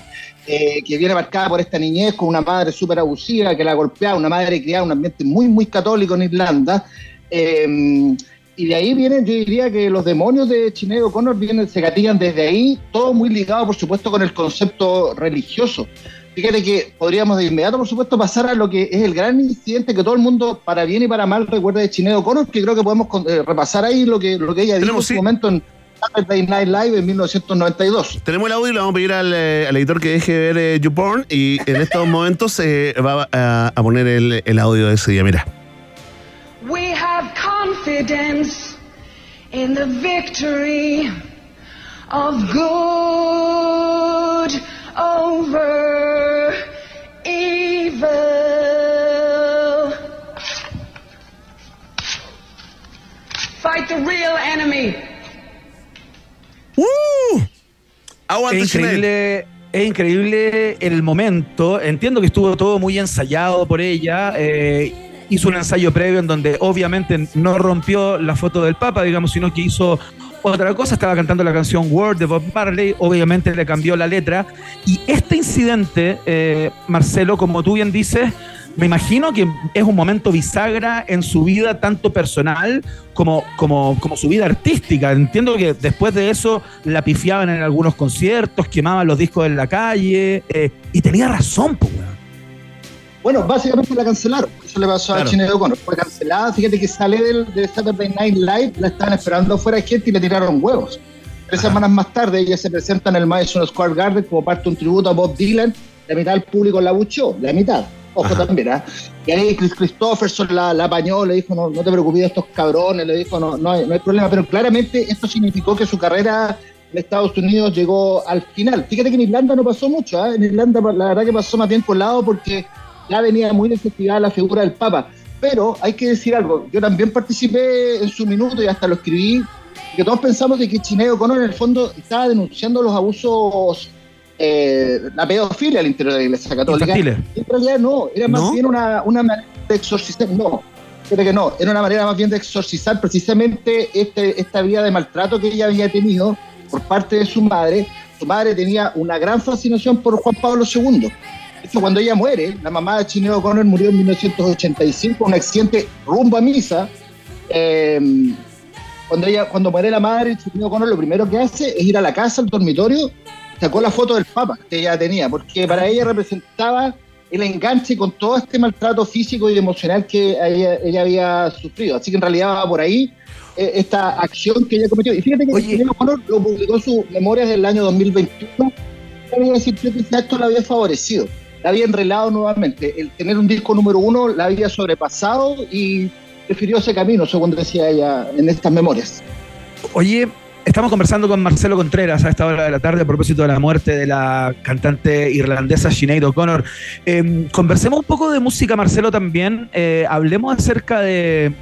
[SPEAKER 12] eh, que viene marcada por esta niñez con una madre súper abusiva que la golpea, una madre criada en un ambiente muy, muy católico en Irlanda. Eh, y de ahí vienen, yo diría que los demonios de Sinead O'Connor vienen, se gatillan desde ahí, todo muy ligado, por supuesto, con el concepto religioso. Fíjate que podríamos de inmediato, por supuesto, pasar a lo que es el gran incidente que todo el mundo, para bien y para mal, recuerda de Sinead O'Connor, que creo que podemos eh, repasar ahí lo que, lo que ella dijo en su momento en Saturday Night Live en 1992.
[SPEAKER 5] Tenemos el audio y le vamos a pedir al, eh, al editor que deje ver eh, YouPorn y en estos momentos eh, va a, a poner el, el audio de ese día. Mira.
[SPEAKER 13] We have confidence in the victory of good over evil. Fight the real enemy.
[SPEAKER 5] Aguante,
[SPEAKER 6] es increíble, es increíble el momento. Entiendo que estuvo todo muy ensayado por ella. eh, hizo un ensayo previo en donde obviamente no rompió la foto del Papa, digamos, sino que hizo otra cosa. Estaba cantando la canción Word de Bob Marley. Obviamente le cambió la letra. Y este incidente, eh, Marcelo, como tú bien dices, me imagino que es un momento bisagra en su vida, tanto personal como, como, como su vida artística. Entiendo que después de eso la pifiaban en algunos conciertos, quemaban los discos en la calle, eh, y tenía razón, pues.
[SPEAKER 12] Bueno, básicamente la cancelaron. Eso le pasó
[SPEAKER 6] Claro.
[SPEAKER 12] a Sinead O'Connor. Fue cancelada. Fíjate que sale del, de Saturday Night Live, la estaban esperando afuera de gente y le tiraron huevos. Tres semanas más tarde, ella se presenta en el Madison Square Garden como parte de un tributo a Bob Dylan. La mitad del público la buchó, la mitad. Ojo también, ¿ah? Y ahí Chris Christopherson la, la apañó, le dijo, no, no te preocupes de estos cabrones, le dijo, no, no, hay, no hay problema. Pero claramente esto significó que su carrera en Estados Unidos llegó al final. Fíjate que en Irlanda no pasó mucho, ¿ah? En Irlanda la verdad que pasó más bien por lado porque ya venía muy desestimada la figura del Papa. Pero hay que decir algo, yo también participé en su minuto y hasta lo escribí, que todos pensamos de que Chineo O'Connor en el fondo estaba denunciando los abusos, eh, la pedofilia al interior de la Iglesia Católica. En realidad no, era más
[SPEAKER 6] ¿No?
[SPEAKER 12] bien una, una manera de exorcizar, no, que no, era una manera más bien de exorcizar precisamente este, esta vida de maltrato que ella había tenido por parte de su madre. Su madre tenía una gran fascinación por Juan Pablo II. Hecho, cuando ella muere, la mamá de Chineo O'Connor murió en 1985, un accidente rumbo a misa. Eh, cuando ella cuando muere la madre, Chineo O'Connor lo primero que hace es ir a la casa, al dormitorio, sacó la foto del Papa que ella tenía, porque para ella representaba el enganche con todo este maltrato físico y emocional que ella, ella había sufrido. Así que en realidad va por ahí eh, esta acción que ella cometió. Y fíjate que Chineo O'Connor lo publicó en sus memorias del año 2021. Ella sintió que ese acto la había favorecido, la había enrelado nuevamente. El tener un disco número uno la había sobrepasado y prefirió ese camino, según decía ella en estas memorias.
[SPEAKER 6] Oye, estamos conversando con Marcelo Contreras a esta hora de la tarde a propósito de la muerte de la cantante irlandesa Sinead O'Connor. Eh, conversemos un poco de música, Marcelo, también. Eh, hablemos acerca de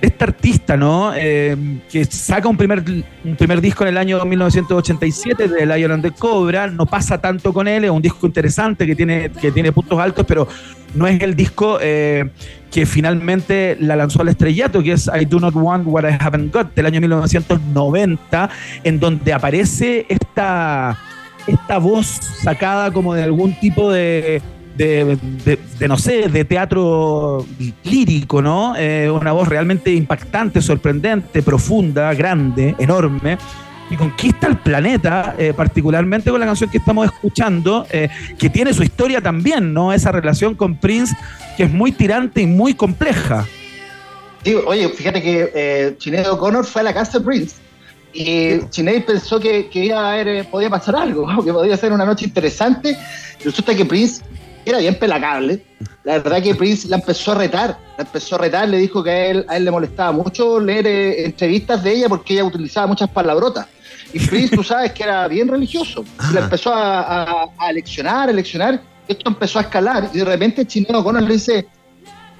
[SPEAKER 6] esta artista, ¿no? Eh, que saca un primer, un primer disco en el año 1987 de Lion the Cobra. No pasa tanto con él, es un disco interesante que tiene, que tiene puntos altos, pero no es el disco eh, que finalmente la lanzó al estrellato, que es I Do Not Want What I Haven't Got, del año 1990, en donde aparece esta, esta voz sacada como de algún tipo de, de, no sé, de teatro lírico, ¿no? Eh, una voz realmente impactante, sorprendente, profunda, grande, enorme. Y conquista el planeta, eh, particularmente con la canción que estamos escuchando, eh, que tiene su historia también, ¿no? Esa relación con Prince, que es muy tirante y muy compleja.
[SPEAKER 12] Sí, oye, fíjate que Sinead O'Connor fue a la casa de Prince y Sinead pensó que, iba a haber, podía pasar algo, que podía ser una noche interesante. Resulta que Prince era bien pelacable. La verdad que Prince la empezó a retar, la empezó a retar, le dijo que a él, a él le molestaba mucho leer eh, entrevistas de ella porque ella utilizaba muchas palabrotas. Y Prince, tú sabes que era bien religioso. Y la empezó a, a, a leccionar, a leccionar. Esto empezó a escalar y de repente Sinead O'Connor le dice,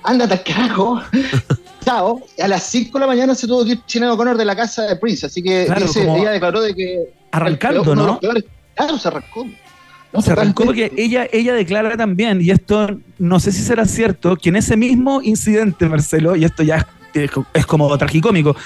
[SPEAKER 12] ándate al carajo. Chao. Y a las 5 de la mañana se tuvo que ir Sinead O'Connor de la casa de Prince. Así que
[SPEAKER 6] Claro,
[SPEAKER 12] dice- ella declaró de que.
[SPEAKER 6] arrancando,
[SPEAKER 12] el peor-
[SPEAKER 6] ¿no?
[SPEAKER 12] peores- claro, se arrancó. No,
[SPEAKER 6] se arrancó porque ella, ella declara también, y esto no sé si será cierto, que en ese mismo incidente, Marcelo, y esto ya es, es co- es como tragicómico,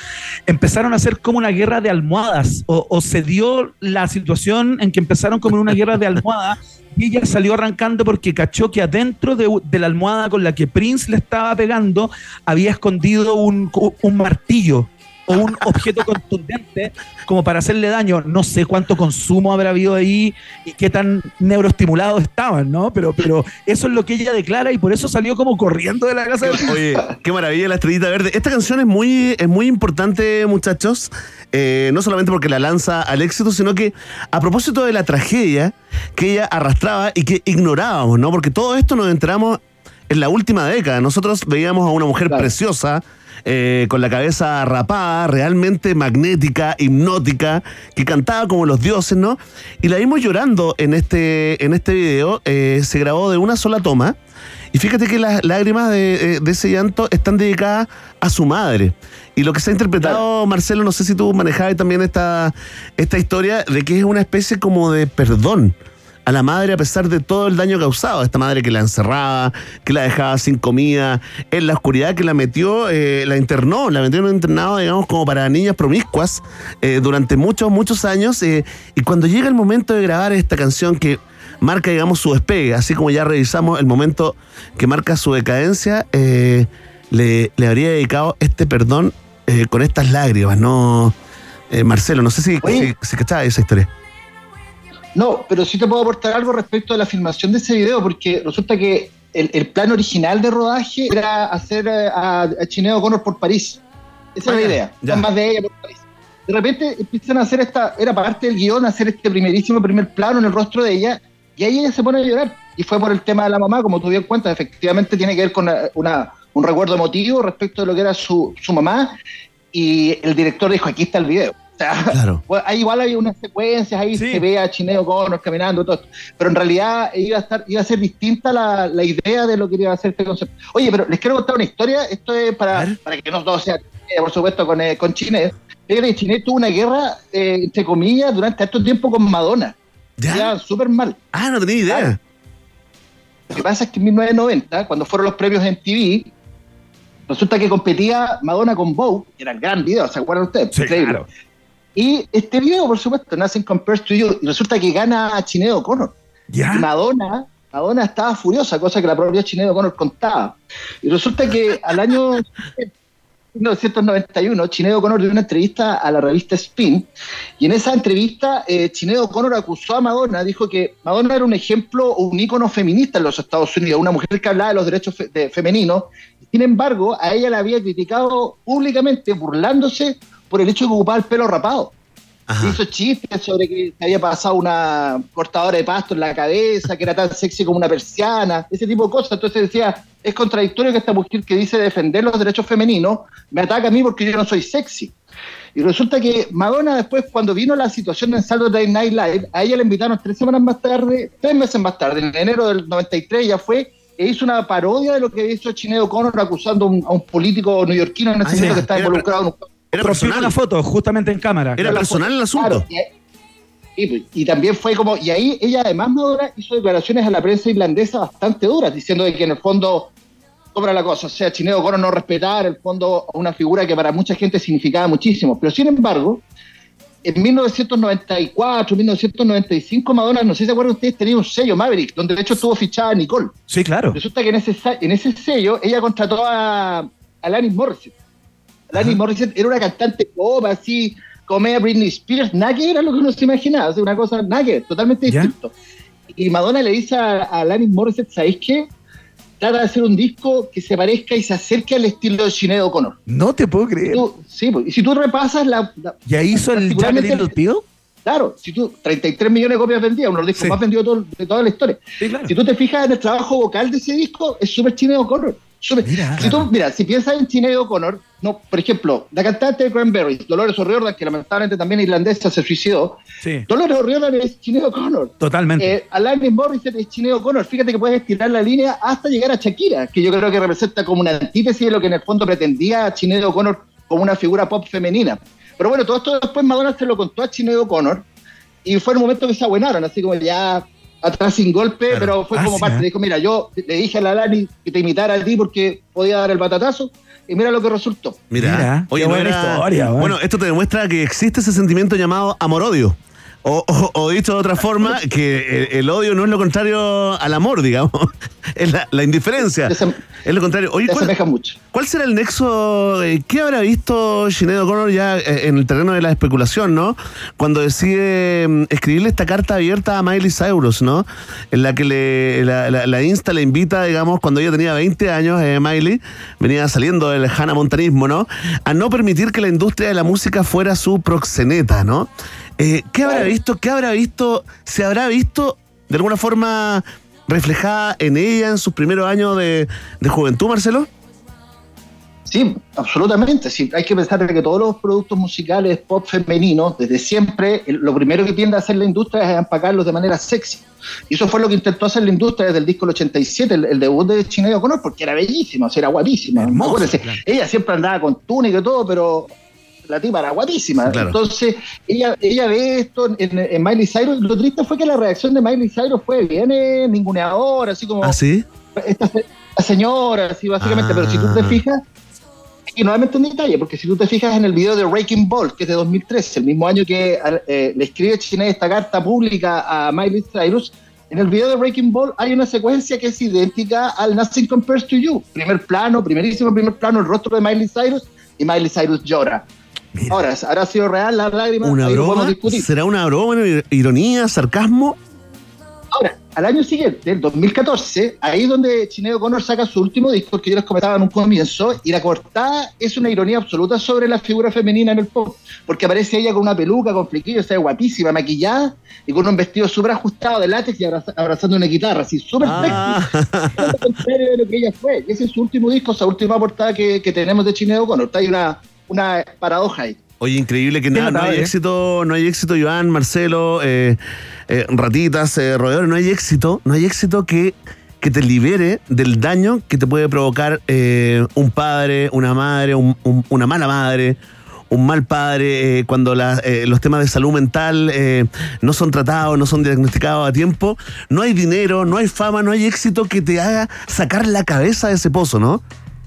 [SPEAKER 6] empezaron a hacer como una guerra de almohadas, o, o se dio la situación en que empezaron como una guerra de almohadas, y ella salió arrancando porque cachó que adentro de, de la almohada con la que Prince le estaba pegando había escondido un, un martillo o un objeto contundente como para hacerle daño. No sé cuánto consumo habrá habido ahí y qué tan neuroestimulados estaban, ¿no? Pero, pero eso es lo que ella declara y por eso salió como corriendo de la casa de
[SPEAKER 5] Oye, qué maravilla la estrellita verde. Esta canción es muy, es muy importante, muchachos. eh, no solamente porque la lanza al éxito, sino que a propósito de la tragedia que ella arrastraba y que ignorábamos, ¿no? Porque todo esto nos enteramos en la última década. Nosotros veíamos a una mujer preciosa. Eh, con la cabeza rapada, realmente magnética, hipnótica, que cantaba como los dioses, ¿no? Y la vimos llorando en este, en este video, eh, se grabó de una sola toma, y fíjate que las lágrimas de, eh, de ese llanto están dedicadas a su madre. Y lo que se ha interpretado, Marcelo, no sé si tú manejabas también esta, esta historia de que es una especie como de perdón a la madre a pesar de todo el daño causado. Esta madre que la encerraba, que la dejaba sin comida, en la oscuridad que la metió, eh, la internó, la metió en un internado, digamos, como para niñas promiscuas eh, durante muchos, muchos años. eh, y cuando llega el momento de grabar esta canción que marca, digamos, su despegue, así como ya revisamos el momento que marca su decadencia, le, le habría dedicado este perdón con estas lágrimas, ¿no? Marcelo, no sé si, si, si cachaba esa historia.
[SPEAKER 12] No, pero sí te puedo aportar algo respecto a la filmación de ese video, porque resulta que el, el plan original de rodaje era hacer eh, a, a Chineo Connor por París. Esa
[SPEAKER 5] Ah,
[SPEAKER 12] era la
[SPEAKER 5] ya,
[SPEAKER 12] idea,
[SPEAKER 5] ya.
[SPEAKER 12] más de ella por París. De repente empiezan a hacer esta, era parte del guion, hacer este primerísimo primer plano en el rostro de ella, y ahí ella se pone a llorar. Y fue por el tema de la mamá, como tú bien cuentas, efectivamente tiene que ver con una, una- un recuerdo emotivo respecto de lo que era su, su mamá, y el director dijo, aquí está el video. O sea,
[SPEAKER 5] Claro.
[SPEAKER 12] ahí igual hay unas secuencias, ahí se ve a Chineo Connor caminando, todo esto. pero en realidad iba a estar, iba a ser distinta la, la idea de lo que iba a ser este concepto. Oye, pero les quiero contar una historia, esto es para, para que no todo sea, eh, por supuesto, con, eh, con que Chiné tuvo una guerra, eh, entre comillas, durante estos tiempo con Madonna.
[SPEAKER 5] ¿Ya?
[SPEAKER 12] súper mal.
[SPEAKER 5] Ah, no tenía idea.
[SPEAKER 12] Lo que pasa es que en 1990, cuando fueron los premios en TV, resulta que competía Madonna con Vogue, que era el gran video, ¿se acuerdan ustedes? Increíble.
[SPEAKER 6] claro.
[SPEAKER 12] Y este video, por supuesto, Nothing Compares to You, y resulta que gana a Chineo Connor. Madonna, Madonna estaba furiosa, cosa que la propia Chineo Connor contaba. Y resulta que al año 1991, Chineo Connor dio una entrevista a la revista Spin, y en esa entrevista eh, Chineo Connor acusó a Madonna, dijo que Madonna era un ejemplo, un ícono feminista en los Estados Unidos, una mujer que hablaba de los derechos fe- de- femeninos, sin embargo, a ella la había criticado públicamente, burlándose por el hecho de que ocupaba el pelo rapado. Hizo chistes sobre que se había pasado una cortadora de pasto en la cabeza, que era tan sexy como una persiana, ese tipo de cosas. Entonces decía, es contradictorio que esta mujer que dice defender los derechos femeninos me ataca a mí porque yo no soy sexy. Y resulta que Madonna después, cuando vino la situación en Saturday Night Live, a ella la invitaron tres semanas más tarde, tres meses más tarde, en enero del 93 ya fue, e hizo una parodia de lo que hecho Chineo Connor acusando a un, a un político neoyorquino en ese
[SPEAKER 6] Ah,
[SPEAKER 12] momento que estaba involucrado en un
[SPEAKER 6] Rompieron una foto justamente en cámara.
[SPEAKER 12] Claro, y, y- pues, y también fue como, y ahí ella además Madonna hizo declaraciones a la prensa irlandesa bastante duras, diciendo de que en el fondo sobra la cosa, o sea, Chineo Coro no respetar el fondo a una figura que para mucha gente significaba muchísimo, pero sin embargo, en 1994, 1995, Madonna, no sé si se acuerdan ustedes, tenía un sello Maverick, donde de hecho estuvo fichada Nicole.
[SPEAKER 6] Sí, claro.
[SPEAKER 12] Resulta que en ese, sa- en ese sello ella contrató a Alanis Morissette. Alanis Morissette era una cantante pop, así, como era Britney Spears, nada que era lo que uno se imaginaba, o sea, una cosa, nada que totalmente distinto. Y Madonna le dice a, a Alanis Morissette, ¿sabéis qué? Trata de hacer un disco que se parezca y se acerque al estilo de Sinead O'Connor.
[SPEAKER 6] No te puedo creer.
[SPEAKER 12] Tú- sí, pues, y si tú repasas la... la-
[SPEAKER 6] ¿Ya hizo el Little Pill?
[SPEAKER 12] Claro, si tú, 33 millones de copias vendidas, uno de los discos más vendidos de, todo- de toda la historia. Si tú te fijas en el trabajo vocal de ese disco, es súper Sinead O'Connor. Súper- si tú, mira, si piensas en Sinead O'Connor, no, por ejemplo, la cantante de Cranberries, Dolores O'Riordan, que lamentablemente también irlandesa se suicidó,
[SPEAKER 6] Sí,
[SPEAKER 12] Dolores O'Riordan es Sinead O'Connor.
[SPEAKER 6] totalmente.
[SPEAKER 12] Eh, Alanis Morissette es Sinead O'Connor. Fíjate que puedes estirar la línea hasta llegar a Shakira, que yo creo que representa como una antítesis de lo que en el fondo pretendía Sinead O'Connor como una figura pop femenina. Pero bueno, todo esto después Madonna se lo contó a Sinead O'Connor y fue el momento que se abuenaron, así como ya atrás sin golpe, pero fue
[SPEAKER 6] Ah,
[SPEAKER 12] como
[SPEAKER 6] sí,
[SPEAKER 12] parte.
[SPEAKER 6] ¿eh?
[SPEAKER 12] Dijo, mira, yo le dije a la Alanis que te imitara a ti porque podía dar el batatazo y mira lo que resultó.
[SPEAKER 5] Mira,
[SPEAKER 6] Mira,
[SPEAKER 5] oye,
[SPEAKER 6] qué
[SPEAKER 5] no
[SPEAKER 6] buena
[SPEAKER 5] era-
[SPEAKER 6] historia, weón.
[SPEAKER 5] Bueno, esto te demuestra que existe ese sentimiento llamado amor-odio. O, o- o dicho de otra forma, que el, el odio no es lo contrario al amor, digamos. Es la, la indiferencia. es lo contrario. Oye, ¿cuál,
[SPEAKER 12] mucho.
[SPEAKER 5] ¿cuál será el nexo? eh, ¿Qué habrá visto Sinead O'Connor ya eh, en el terreno de la especulación, no? Cuando decide mm, escribirle esta carta abierta a Miley Cyrus, ¿no? En la que le, la, la- la Insta le invita, digamos, cuando ella tenía 20 años, eh, Miley, venía saliendo del Hannah Montanismo, ¿no? A no permitir que la industria de la música fuera su proxeneta, ¿no? Eh, ¿Qué habrá visto? ¿Qué habrá visto? ¿Se habrá visto de alguna forma reflejada en ella en sus primeros años de, de juventud, Marcelo?
[SPEAKER 12] Sí, absolutamente. Sí, hay que pensar que todos los productos musicales pop femeninos, desde siempre, lo primero que tiende a hacer la industria es empacarlos de manera sexy. Y eso fue lo que intentó hacer la industria desde el disco del 87, el, el debut de Sinead O'Connor, porque era bellísima, o sea, era guapísima. Acuérdense, ella siempre andaba con túnica y todo, pero la tipa era guapísima.
[SPEAKER 5] Claro.
[SPEAKER 12] Entonces, ella, ella ve esto en, en Miley Cyrus. Lo triste fue que la reacción de Miley Cyrus fue bien eh, ninguneadora, así como
[SPEAKER 5] ¿Ah, sí?
[SPEAKER 12] esta, se- esta señora, así básicamente, pero si tú te
[SPEAKER 5] Ah.
[SPEAKER 12] fijas, y nuevamente un detalle, porque si tú te fijas en el video de Breaking Ball, que es de 2013, el mismo año que eh, le escribe Chile esta carta pública a Miley Cyrus, En el video de Breaking Ball hay una secuencia que es idéntica al Nothing Compares to You. Primer plano, primerísimo primer plano, el rostro de Miley Cyrus y Miley Cyrus llora. Ahora, ¿habrá sido real la lágrima?
[SPEAKER 5] ¿Una broma? ¿Será una broma, ironía, sarcasmo?
[SPEAKER 12] Ahora, al año siguiente, el 2014, ahí es donde Chineo Connor saca su último disco que yo les comentaba en un comienzo, y la cortada es una ironía absoluta sobre la figura femenina en el pop, porque aparece ella con una peluca, con flequillos, está guapísima, maquillada, y con un vestido súper ajustado de látex y abraza- abrazando una guitarra, así súper
[SPEAKER 5] Ah.
[SPEAKER 12] sexy. Todo lo contrario de lo que ella fue. Y ese es su último disco, esa última portada que, que tenemos de Chineo Connor. Está ahí una, una paradoja ahí.
[SPEAKER 5] Oye, increíble que nada, no hay éxito, no hay éxito, Iván, Marcelo, eh, eh, ratitas, eh, roedores, no hay éxito, no hay éxito que, que te libere del daño que te puede provocar eh, un padre, una madre, un- un- una mala madre, un mal padre, eh, cuando la- eh, los temas de salud mental eh, no son tratados, no son diagnosticados a tiempo, no hay dinero, no hay fama, no hay éxito que te haga sacar la cabeza de ese pozo, ¿no?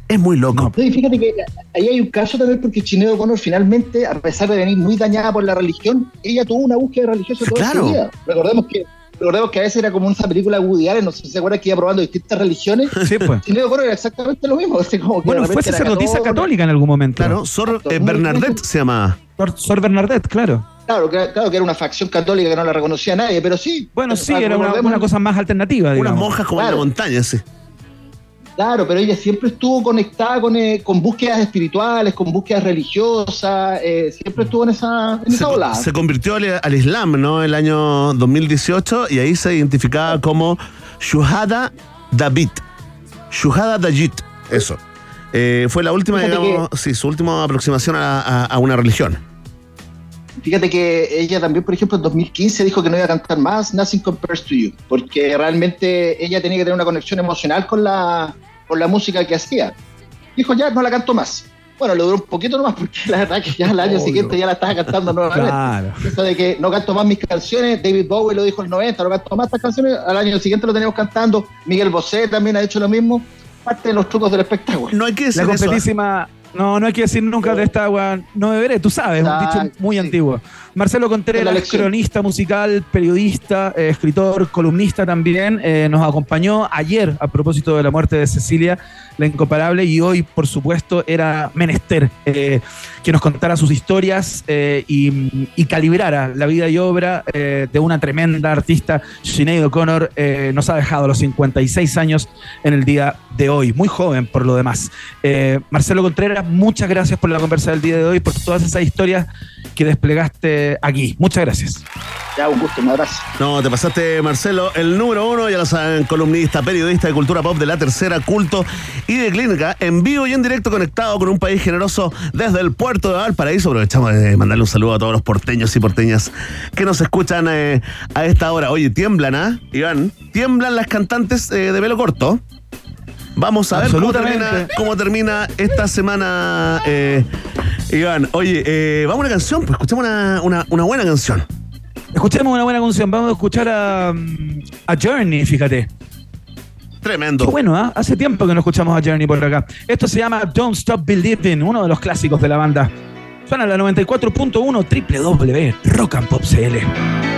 [SPEAKER 5] Es muy loco.
[SPEAKER 12] No, y fíjate que ahí hay un caso también porque Chineo Connor finalmente, a pesar de venir muy dañada por la religión, ella tuvo una búsqueda religiosa toda
[SPEAKER 5] Claro.
[SPEAKER 12] su vida. Recordemos que, recordemos que a veces era como una película Woody Allen, no sé si se acuerdan que iba probando distintas religiones.
[SPEAKER 6] Sí, pues.
[SPEAKER 12] Chineo Connor era exactamente lo mismo. así como que
[SPEAKER 6] Bueno, fue sacerdotisa
[SPEAKER 12] católica.
[SPEAKER 6] católica en algún momento.
[SPEAKER 5] Claro, Sor eh, Bernadette se llama.
[SPEAKER 6] Sor, Sor Bernadette, claro.
[SPEAKER 12] Claro, que, claro que era una facción católica que no la reconocía a nadie, pero sí.
[SPEAKER 6] Bueno, sí, era una, una cosa más alternativa,
[SPEAKER 5] Unas
[SPEAKER 6] digamos.
[SPEAKER 5] monjas como en la
[SPEAKER 12] Claro.
[SPEAKER 5] montaña, sí.
[SPEAKER 12] Claro, pero ella siempre estuvo conectada con, eh, con búsquedas espirituales, con búsquedas religiosas, eh, siempre estuvo en esa, en
[SPEAKER 5] se,
[SPEAKER 12] esa volada.
[SPEAKER 5] se convirtió al, al Islam, ¿no? El año 2018 y ahí se identificaba como Shuhada David. Shuhada Dajit, eso. Eh, fue la última,
[SPEAKER 12] Fíjate
[SPEAKER 5] digamos, sí, su última aproximación a, a- a una religión.
[SPEAKER 12] Fíjate que ella también, por ejemplo, en 2015 dijo que no iba a cantar más Nothing Compares to You, porque realmente ella tenía que tener una conexión emocional con la, con la música que hacía. Dijo, ya, no la canto más. Bueno, le duró un poquito nomás, porque la verdad que ya al año
[SPEAKER 6] Obvio.
[SPEAKER 12] siguiente ya la estaba cantando nuevamente.
[SPEAKER 6] Claro.
[SPEAKER 12] Eso de que no canto más mis canciones, David Bowie lo dijo en el 90, no canto más estas canciones, al año siguiente lo teníamos cantando, Miguel Bosé también ha hecho lo mismo, parte de los trucos del espectáculo.
[SPEAKER 5] No hay que
[SPEAKER 6] La
[SPEAKER 5] decir eso.
[SPEAKER 6] No, no hay que decir nunca de esta agua no beberé, tú sabes, un dicho muy
[SPEAKER 12] sí.
[SPEAKER 6] antiguo. Marcelo Contreras, cronista musical, periodista, eh, escritor, columnista también, eh, nos acompañó ayer a propósito de la muerte de Cecilia, la incomparable, y hoy, por supuesto, era menester eh, que nos contara sus historias y, y calibrara la vida y obra de una tremenda artista. Sinead O'Connor nos ha dejado a los 56 años en el día de hoy, muy joven por lo demás. Marcelo Contreras, muchas gracias por la conversa del día de hoy, por todas esas historias que desplegaste aquí. Muchas gracias.
[SPEAKER 12] Ya, un gusto, un abrazo.
[SPEAKER 5] No, te pasaste, Marcelo, el número uno, ya lo saben, columnista, periodista de cultura pop de la tercera, culto y de clínica, en vivo y en directo conectado con un país generoso desde el puerto de Valparaíso. Aprovechamos de mandarle un saludo a todos los porteños y porteñas que nos escuchan eh, a esta hora. Oye, tiemblan, ¿ah? Iván, tiemblan las cantantes eh, de pelo corto. Vamos a ver cómo termina, cómo termina esta semana, eh, Iván. Oye, eh, vamos a una canción, pues escuchemos una, una, una buena canción.
[SPEAKER 6] Escuchemos una buena canción. Vamos a escuchar a, mm, a Journey, fíjate.
[SPEAKER 5] Tremendo.
[SPEAKER 6] Qué bueno, ¿ah? Hace tiempo que no escuchamos a Journey por acá. Esto se llama Don't Stop Believing, uno de los clásicos de la banda. Suena la 94.1 www